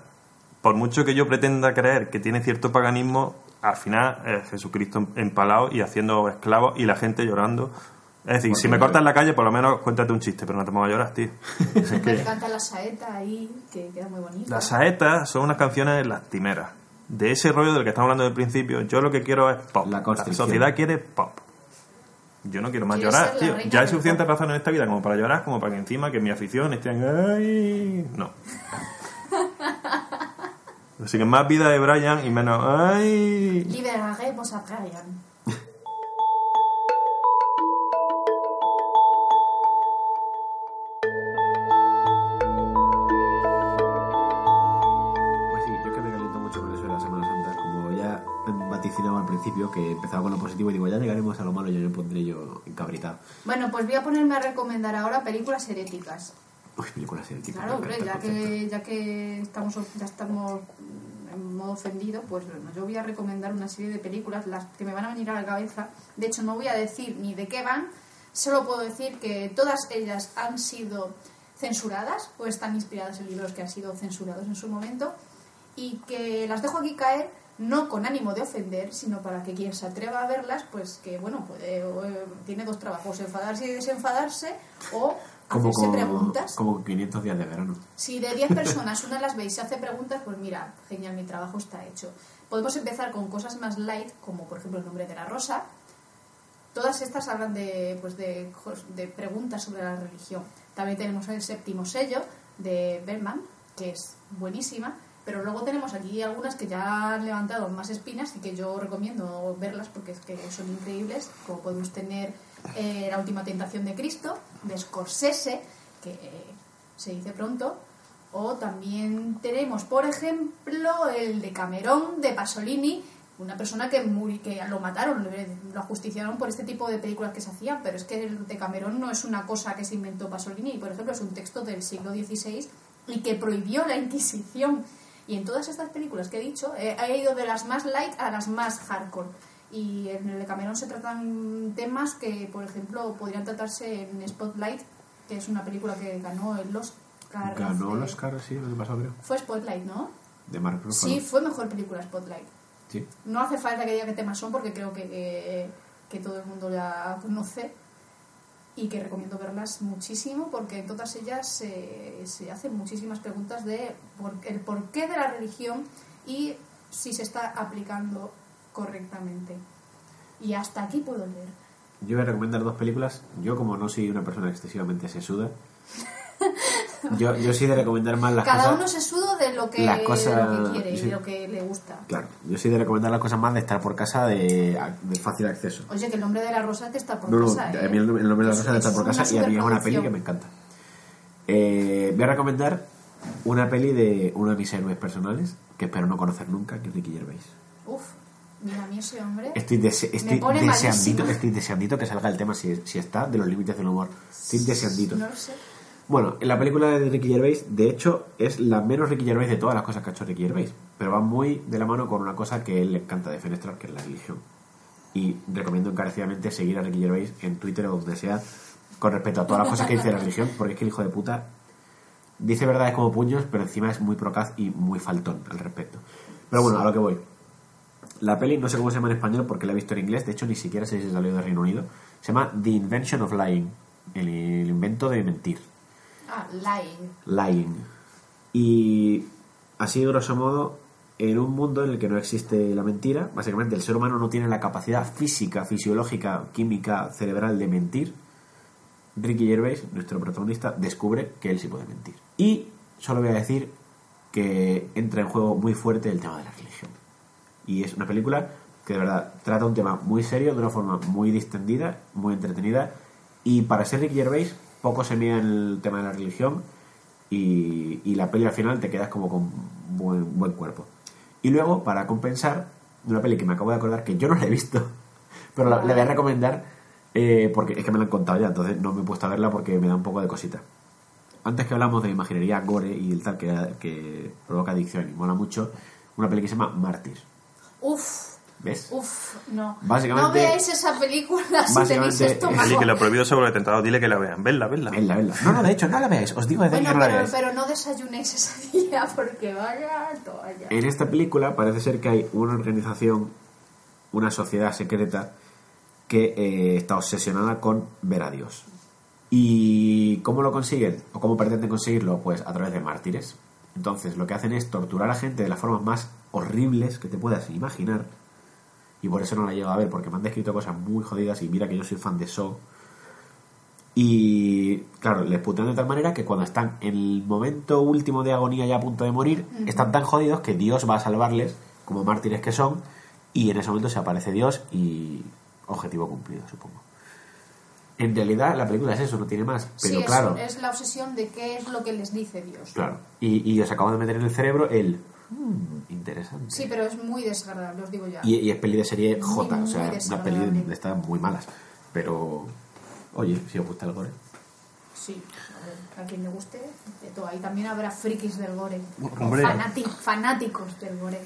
por mucho que yo pretenda creer que tiene cierto paganismo, al final es Jesucristo empalado y haciendo esclavos y la gente llorando. Es decir, si me cortas la calle, por lo menos cuéntate un chiste, pero no te pongas a llorar, tío. Me encanta la saeta ahí, que queda muy bonita. las saetas son unas canciones lastimeras. De ese rollo del que estamos hablando del principio, yo lo que quiero es pop. La sociedad quiere pop. Yo no quiero más llorar, tío. Ya hay pop. razones en esta vida como para llorar, como para que encima que mi afición esté en... ¡Ay! No. Así que más vida de Brian y menos... ¡Ay! Liberaremos a Brian. Principio, que empezaba con lo positivo y digo, ya llegaremos a lo malo y yo me pondré yo encabritado. Bueno, pues voy a ponerme a recomendar ahora películas heréticas. Uy, películas heréticas. Claro, hombre, ya que, ya que estamos, ya estamos en modo ofendido, pues bueno, yo voy a recomendar una serie de películas, las que me van a venir a la cabeza. De hecho, no voy a decir ni de qué van, solo puedo decir que todas ellas han sido censuradas o están inspiradas en libros que han sido censurados en su momento y que las dejo aquí caer no con ánimo de ofender, sino para que quien se atreva a verlas, pues que bueno, puede, o, eh, tiene dos trabajos, enfadarse y desenfadarse o Como hacerse preguntas. como 500 días de verano. Si de 10 personas una las ve y se hace preguntas, pues mira, genial, mi trabajo está hecho. Podemos empezar con cosas más light, como por ejemplo el nombre de la rosa. Todas estas hablan de, pues de, de preguntas sobre la religión. También tenemos el séptimo sello de Berman, que es buenísima. Pero luego tenemos aquí algunas que ya han levantado más espinas y que yo recomiendo verlas porque es que son increíbles. Como podemos tener eh, La última tentación de Cristo, de Scorsese, que eh, se dice pronto. O también tenemos, por ejemplo, el de Camerón, de Pasolini, una persona que, muri- que lo mataron, lo- ajusticiaron por este tipo de películas que se hacían, pero es que el de Camerón no es una cosa que se inventó Pasolini, por ejemplo, es un texto del siglo XVI y que prohibió la Inquisición. Y en todas estas películas que he dicho, eh, he ido de las más light a las más hardcore. Y en el de Camerón se tratan temas que, por ejemplo, podrían tratarse en Spotlight, que es una película que ganó el Oscar. Ganó el Oscar, sí, el año pasado creo. Fue Spotlight, ¿no? De Mark Ruffalo. Sí, fue mejor película Spotlight. Sí. No hace falta que diga qué temas son porque creo que, que, que todo el mundo la conoce y que recomiendo verlas muchísimo porque en todas ellas se, se hacen muchísimas preguntas de por, el porqué de la religión y si se está aplicando correctamente. Y hasta aquí puedo leer. Yo voy a recomendar dos películas. Yo, como no soy una persona excesivamente sesuda, yo, yo sí de recomendar más las Cada cosas. uno se sudo de lo que, las cosas- lo que quiere sí. y de lo que le gusta. Claro, yo sí de recomendar las cosas más de estar por casa de, de fácil acceso. Oye, que el nombre de la rosa te está por No, no, casa. a ¿eh? mí el, nombre de la rosa de estar es por casa y a mí es una peli que me encanta. Eh, voy a recomendar una peli de uno de mis héroes personales, que espero no conocer nunca, que es Ricky Gervais. Uf, mira, a mí ese hombre. Estoy, dese- estoy deseandito, estoy deseandito que salga el tema si, si está de los límites del humor. Estoy deseandito. No lo sé. Bueno, en la película de Ricky Gervais, de hecho, es la menos Ricky Gervais de todas las cosas que ha hecho Ricky Gervais. Pero va muy de la mano con una cosa que él le encanta defenestrar, que es la religión. Y recomiendo encarecidamente seguir a Ricky Gervais en Twitter o donde sea con respecto a todas las cosas que dice la religión, porque es que el hijo de puta dice verdades como puños, pero encima es muy procaz y muy faltón al respecto. Pero bueno, a lo que voy. La peli, no sé cómo se llama en español porque la he visto en inglés, de hecho ni siquiera sé si se salió de Reino Unido. Se llama The Invention of Lying, el invento de mentir. Ah, lying. Lying. Y así, grosso modo, en un mundo en el que no existe la mentira, básicamente el ser humano no tiene la capacidad física, fisiológica, química, cerebral de mentir, Ricky Gervais, nuestro protagonista, descubre que él sí puede mentir. Y solo voy a decir que entra en juego muy fuerte el tema de la religión. Y es una película que de verdad trata un tema muy serio, de una forma muy distendida, muy entretenida. Y para ser Ricky Gervais, poco se mira en el tema de la religión. Y, y la peli al final te quedas como con buen, buen cuerpo. Y luego, para compensar, una peli que me acabo de acordar que yo no la he visto, pero la, la voy a recomendar eh, porque es que me la han contado ya, entonces no me he puesto a verla porque me da un poco de cosita. Antes que hablamos de imaginería gore y el tal que, que provoca adicción y mola mucho, una peli que se llama Mártir. Uf, ¿Ves? uf, no. Básicamente- no veáis esa película si tenéis estómago. Dile que lo prohibido sobre lo tentado, dile que la vean. Vedla, vedla. Venla, venla. No, no, de hecho, no la veáis. Os digo desde Bueno, que no la pero, veáis. pero no desayunéis ese día porque vaya toalla. En esta película parece ser que hay una organización, una sociedad secreta que eh, está obsesionada con ver a Dios. ¿Y cómo lo consiguen? ¿O cómo pretenden conseguirlo? Pues a través de mártires. Entonces lo que hacen es torturar a gente de las formas más horribles que te puedas imaginar. Y por eso no la he llegado a ver, porque me han descrito cosas muy jodidas y mira que yo soy fan de Saw. Y claro, les putean de tal manera que cuando están en el momento último de agonía ya a punto de morir, están tan jodidos que Dios va a salvarles, como mártires que son, y en ese momento se aparece Dios y objetivo cumplido, supongo. En realidad la película es eso, no tiene más. Pero sí, es- claro, es, la obsesión de qué es lo que les dice Dios. claro. Y, y os acabo de meter en el cerebro el... "Hmm, interesante. Sí, pero es muy desagradable, os digo ya. Y, y es peli de serie Muy, J, o sea, una peli de estas muy malas. Pero, oye, si os gusta el gore. Sí, a ver, a quien le guste, de todo. Ahí también habrá frikis del gore. Hombre. Fanati- fanáticos del gore.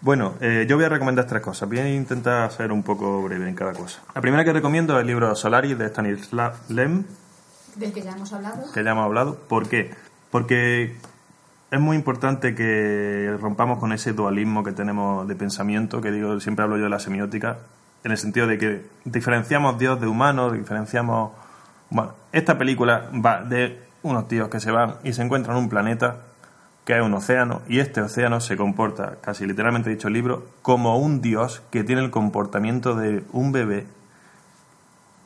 Bueno, eh, yo voy a recomendar tres cosas. Voy a intentar ser un poco breve en cada cosa. La primera que recomiendo es el libro Solaris de Stanislav Lem, Del que ya hemos hablado. que ya hemos hablado. ¿Por qué? Porque es muy importante que rompamos con ese dualismo que tenemos de pensamiento, que digo, siempre hablo yo de la semiótica, en el sentido de que diferenciamos Dios de humano, diferenciamos... Bueno, esta película va de unos tíos que se van y se encuentran en un planeta que es un océano, y este océano se comporta, casi literalmente dicho el libro, como un dios que tiene el comportamiento de un bebé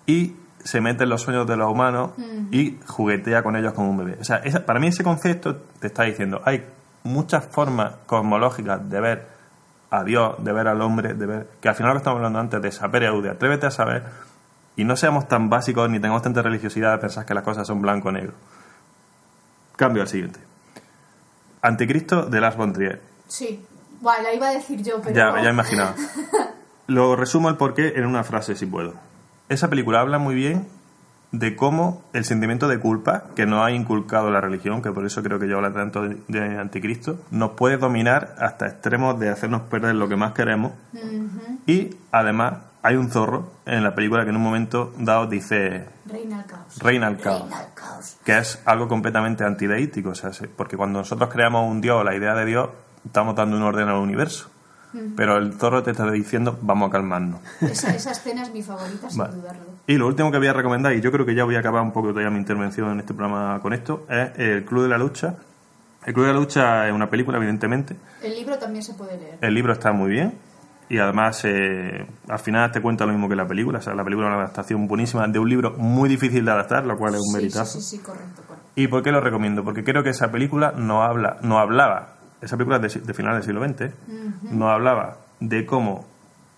y se mete en los sueños de los humanos y juguetea con ellos como un bebé. O sea, esa- para mí ese concepto te está diciendo, hay muchas formas cosmológicas de ver a Dios, de ver al hombre, de ver, que al final lo que estamos hablando antes de saber y aude, atrévete a saber y no seamos tan básicos ni tengamos tanta religiosidad de pensar que las cosas son blanco o negro. Cambio al siguiente. Anticristo de Lars von Trier. Sí. Bueno, la iba a decir yo, pero. Ya, ya imaginaba. Lo resumo el porqué en una frase, si puedo. Esa película habla muy bien de cómo el sentimiento de culpa que nos ha inculcado la religión, que por eso creo que yo hablo tanto de, anticristo, nos puede dominar hasta extremos de hacernos perder lo que más queremos. Y además hay un zorro en la película que en un momento dado dice Reina el caos. reina el caos Reina el caos. que es algo completamente o sea, se- porque cuando nosotros creamos un Dios, la idea de Dios, estamos dando un orden al universo. Pero el zorro te está diciendo, vamos a calmarnos. Esa, esa escena es mi favorita, sin Vale. dudarlo. Y lo último que voy a recomendar, y yo creo que ya voy a acabar un poco ya mi intervención en este programa con esto, es El Club de la Lucha. El Club de la Lucha es una película, evidentemente. El libro también se puede leer. El libro está muy bien. Y además, eh, al final te cuenta lo mismo que la película. O sea, la película es una adaptación buenísima de un libro muy difícil de adaptar, lo cual es un Sí, sí, meritazo. sí, sí, correcto. correcto. ¿Y por qué lo recomiendo? Porque creo que esa película no habla, no hablaba, esa película de, de final del siglo XX, ¿eh? no hablaba de cómo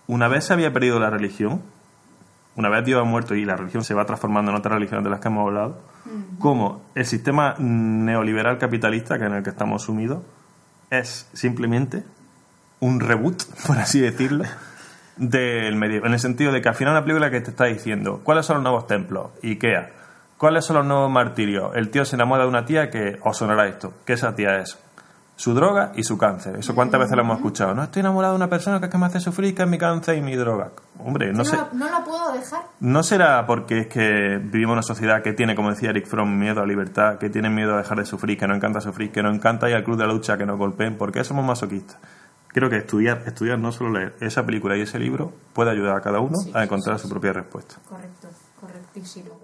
una vez se había perdido la religión, una vez Dios ha muerto y la religión se va transformando en otra religión de las que hemos hablado, cómo el sistema neoliberal capitalista que en el que estamos sumidos es simplemente un reboot, por así decirlo, del medio. En el sentido de que al final una película que te está diciendo cuáles son los nuevos templos, IKEA, ¿Cuáles son los nuevos martirios? El tío se enamora de una tía que os sonará esto. ¿Qué esa tía es? Su droga y su cáncer. ¿Eso cuántas veces lo hemos escuchado? No estoy enamorado de una persona que es que me hace sufrir, que es mi cáncer y mi droga. Hombre, no sé. no la puedo dejar. ¿No será porque es que vivimos en una sociedad que tiene, como decía Eric Fromm, miedo a la libertad, que tiene miedo a dejar de sufrir, que no encanta sufrir, que no encanta ir al club de la lucha, que nos golpeen? ¿Por qué somos masoquistas? Creo que estudiar, estudiar, no solo leer esa película y ese libro, puede ayudar a cada uno Sí, a encontrar sí, su propia respuesta. Correcto, correctísimo.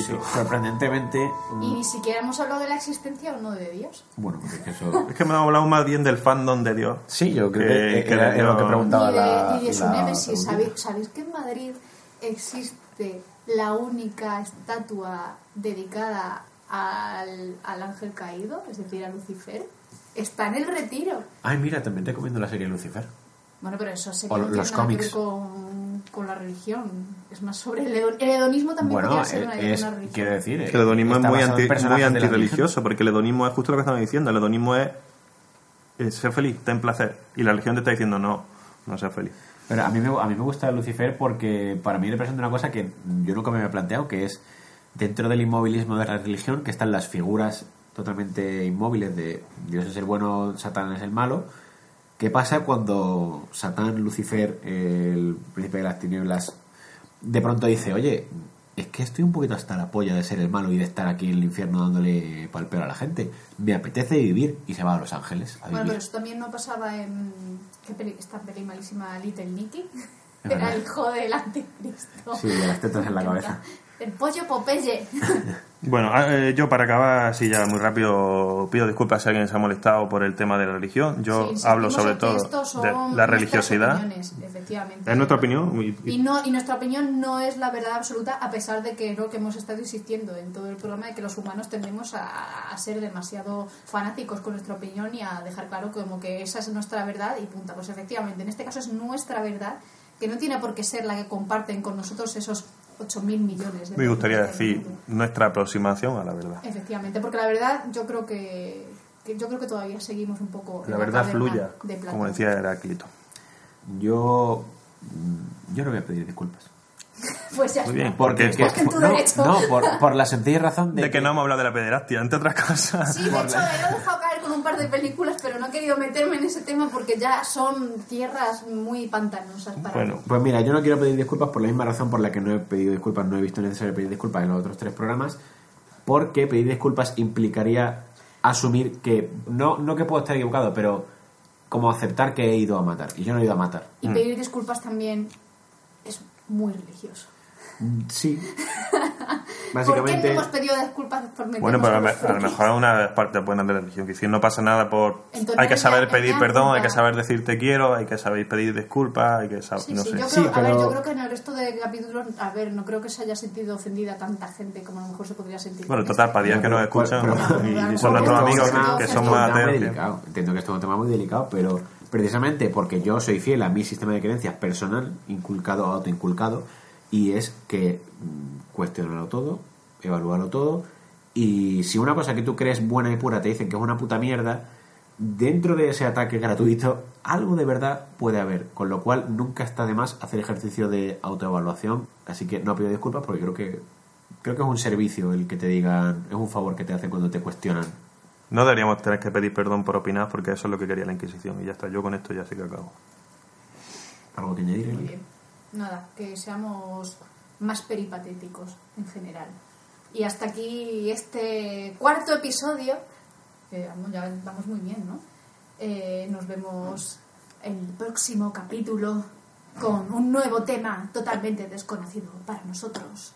Intensito. sorprendentemente. Y ni siquiera hemos hablado de la existencia o no de Dios. Bueno, es que eso. Es que me ha hablado más bien del fandom de Dios. Sí, yo creo Que- que, que era, lo que preguntaba Ni de, la. de su la. ¿Sabéis, sabéis que en Madrid existe la única estatua dedicada al, al ángel caído, es decir, a Lucifer? Está en el retiro. Ay, mira, también te recomiendo la serie Lucifer. Bueno, pero eso sé que O no los tiene nada que ver cómics. con, con la religión. Es más sobre el, hedon- el hedonismo también Bueno, podría ser es, una, es- una religión. quiero decir. Que el hedonismo es muy, anti, muy antirreligioso, porque el hedonismo es justo lo que estamos diciendo. El hedonismo es, es ser feliz, ten placer. Y la religión te está diciendo, no, no seas feliz. Pero a mí, me, a mí me gusta Lucifer porque para mí representa una cosa que yo nunca me había planteado, que es dentro del inmovilismo de la religión, que están las figuras totalmente inmóviles de Dios es el bueno, Satán es el malo. ¿Qué pasa cuando Satán, Lucifer, el príncipe de las tinieblas, de pronto dice, oye, es que estoy un poquito hasta la polla de ser el malo y de estar aquí en el infierno dándole palpero a la gente. Me apetece vivir y se va a Los Ángeles a Bueno, vivir. pero eso también no pasaba en ¿qué peli- esta peli malísima Little Nicky. Era el hijo del anticristo. Sí, de las tetas en la cabeza. El pollo Popeye. Bueno, eh, yo para acabar, así ya muy rápido, pido disculpas si alguien se ha molestado por el tema de la religión. Yo Sí, hablo sobre todo de la religiosidad. efectivamente. Es nuestra opinión. y- y- Y, no, y nuestra opinión no es la verdad absoluta, a pesar de que lo que hemos estado insistiendo en todo el programa de que los humanos tendemos a, a ser demasiado fanáticos con nuestra opinión y a dejar claro como que esa es nuestra verdad y punta. Pues efectivamente, en este caso es nuestra verdad, que no tiene por qué ser la que comparten con nosotros esos 8.000 millones de me gustaría decir nuestra aproximación a la verdad. Efectivamente, porque la verdad yo creo que, que yo creo que todavía seguimos un poco en La verdad fluya, de como decía Heráclito. Yo. Yo no voy a pedir disculpas. Pues ya Muy está. bien, porque Estás en tu no, derecho. no, por, por la sencilla razón de, de que no hemos hablado de la pederastia, entre otras cosas. Sí, de hecho, he dejado caer con un par de películas, pero no he querido meterme en ese tema porque ya son tierras muy pantanosas para Bueno, mí. Pues mira, yo no quiero pedir disculpas por la misma razón por la que no he pedido disculpas, no he visto necesario pedir disculpas en los otros tres programas, porque pedir disculpas implicaría asumir que, no, no que puedo estar equivocado, pero como aceptar que he ido a matar. Y yo no he ido a matar. Y pedir disculpas también muy religioso. Mm, Sí. ¿Por qué Básicamente. hemos pedido disculpas por Bueno, pero a, me- a lo mejor es una partes buenas de la religión. Que si no pasa nada por. Entonces hay que saber ya pedir perdón, hay que saber decir te quiero, hay que saber pedir disculpas, hay que saber. Sí, no sí, sé. yo creo, Sí, a ver, pero- yo creo que en el resto de capítulos, a ver, no creo que se haya sentido ofendida tanta gente como a lo mejor se podría sentir. Bueno, total, para días que nos Pero- escuchan pero- y, pero- son nuestros pero- amigos pero- que, que pero- son más. Entiendo que esto es un tema muy delicado, pero precisamente porque yo soy fiel a mi sistema de creencias personal, inculcado, autoinculcado, y es que mm, cuestionarlo todo, evalúalo todo, y si una cosa que tú crees buena y pura te dicen que es una puta mierda, dentro de ese ataque gratuito, algo de verdad puede haber, con lo cual nunca está de más hacer ejercicio de autoevaluación, así que no pido disculpas porque creo que creo que es un servicio el que te digan, es un favor que te hacen cuando te cuestionan No deberíamos tener que pedir perdón por opinar porque eso es lo que quería la Inquisición. Y ya está, yo con esto ya sí que acabo. algo que añadir. Muy bien. Nada, que seamos más peripatéticos en general. Y hasta aquí este cuarto episodio. que vamos, ya vamos muy bien, ¿no? Eh, nos vemos en el próximo capítulo con un nuevo tema totalmente desconocido para nosotros.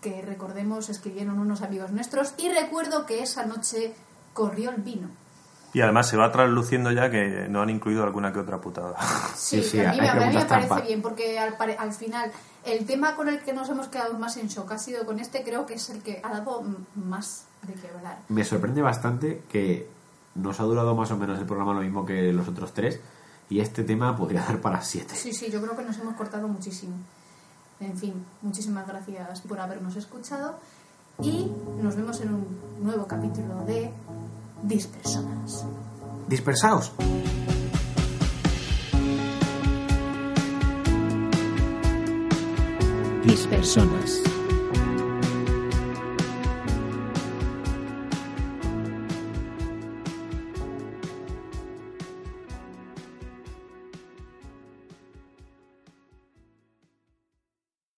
Que recordemos, escribieron unos amigos nuestros. Y recuerdo que esa noche corrió el vino. Y además se va trasluciendo ya que no han incluido alguna que otra putada. Sí, Sí, a mí, hay me- a mí me preguntas parece trampa. bien, porque al, pare- al final el tema con el que nos hemos quedado más en shock ha sido con este, creo que es el que ha dado más de qué hablar. Me sorprende bastante que nos ha durado más o menos el programa lo mismo que los otros tres y este tema podría dar para siete. Sí, sí, yo creo que nos hemos cortado muchísimo. En fin, muchísimas gracias por habernos escuchado y nos vemos en un nuevo capítulo de Dispersonas. Dispersaos. Dispersonas.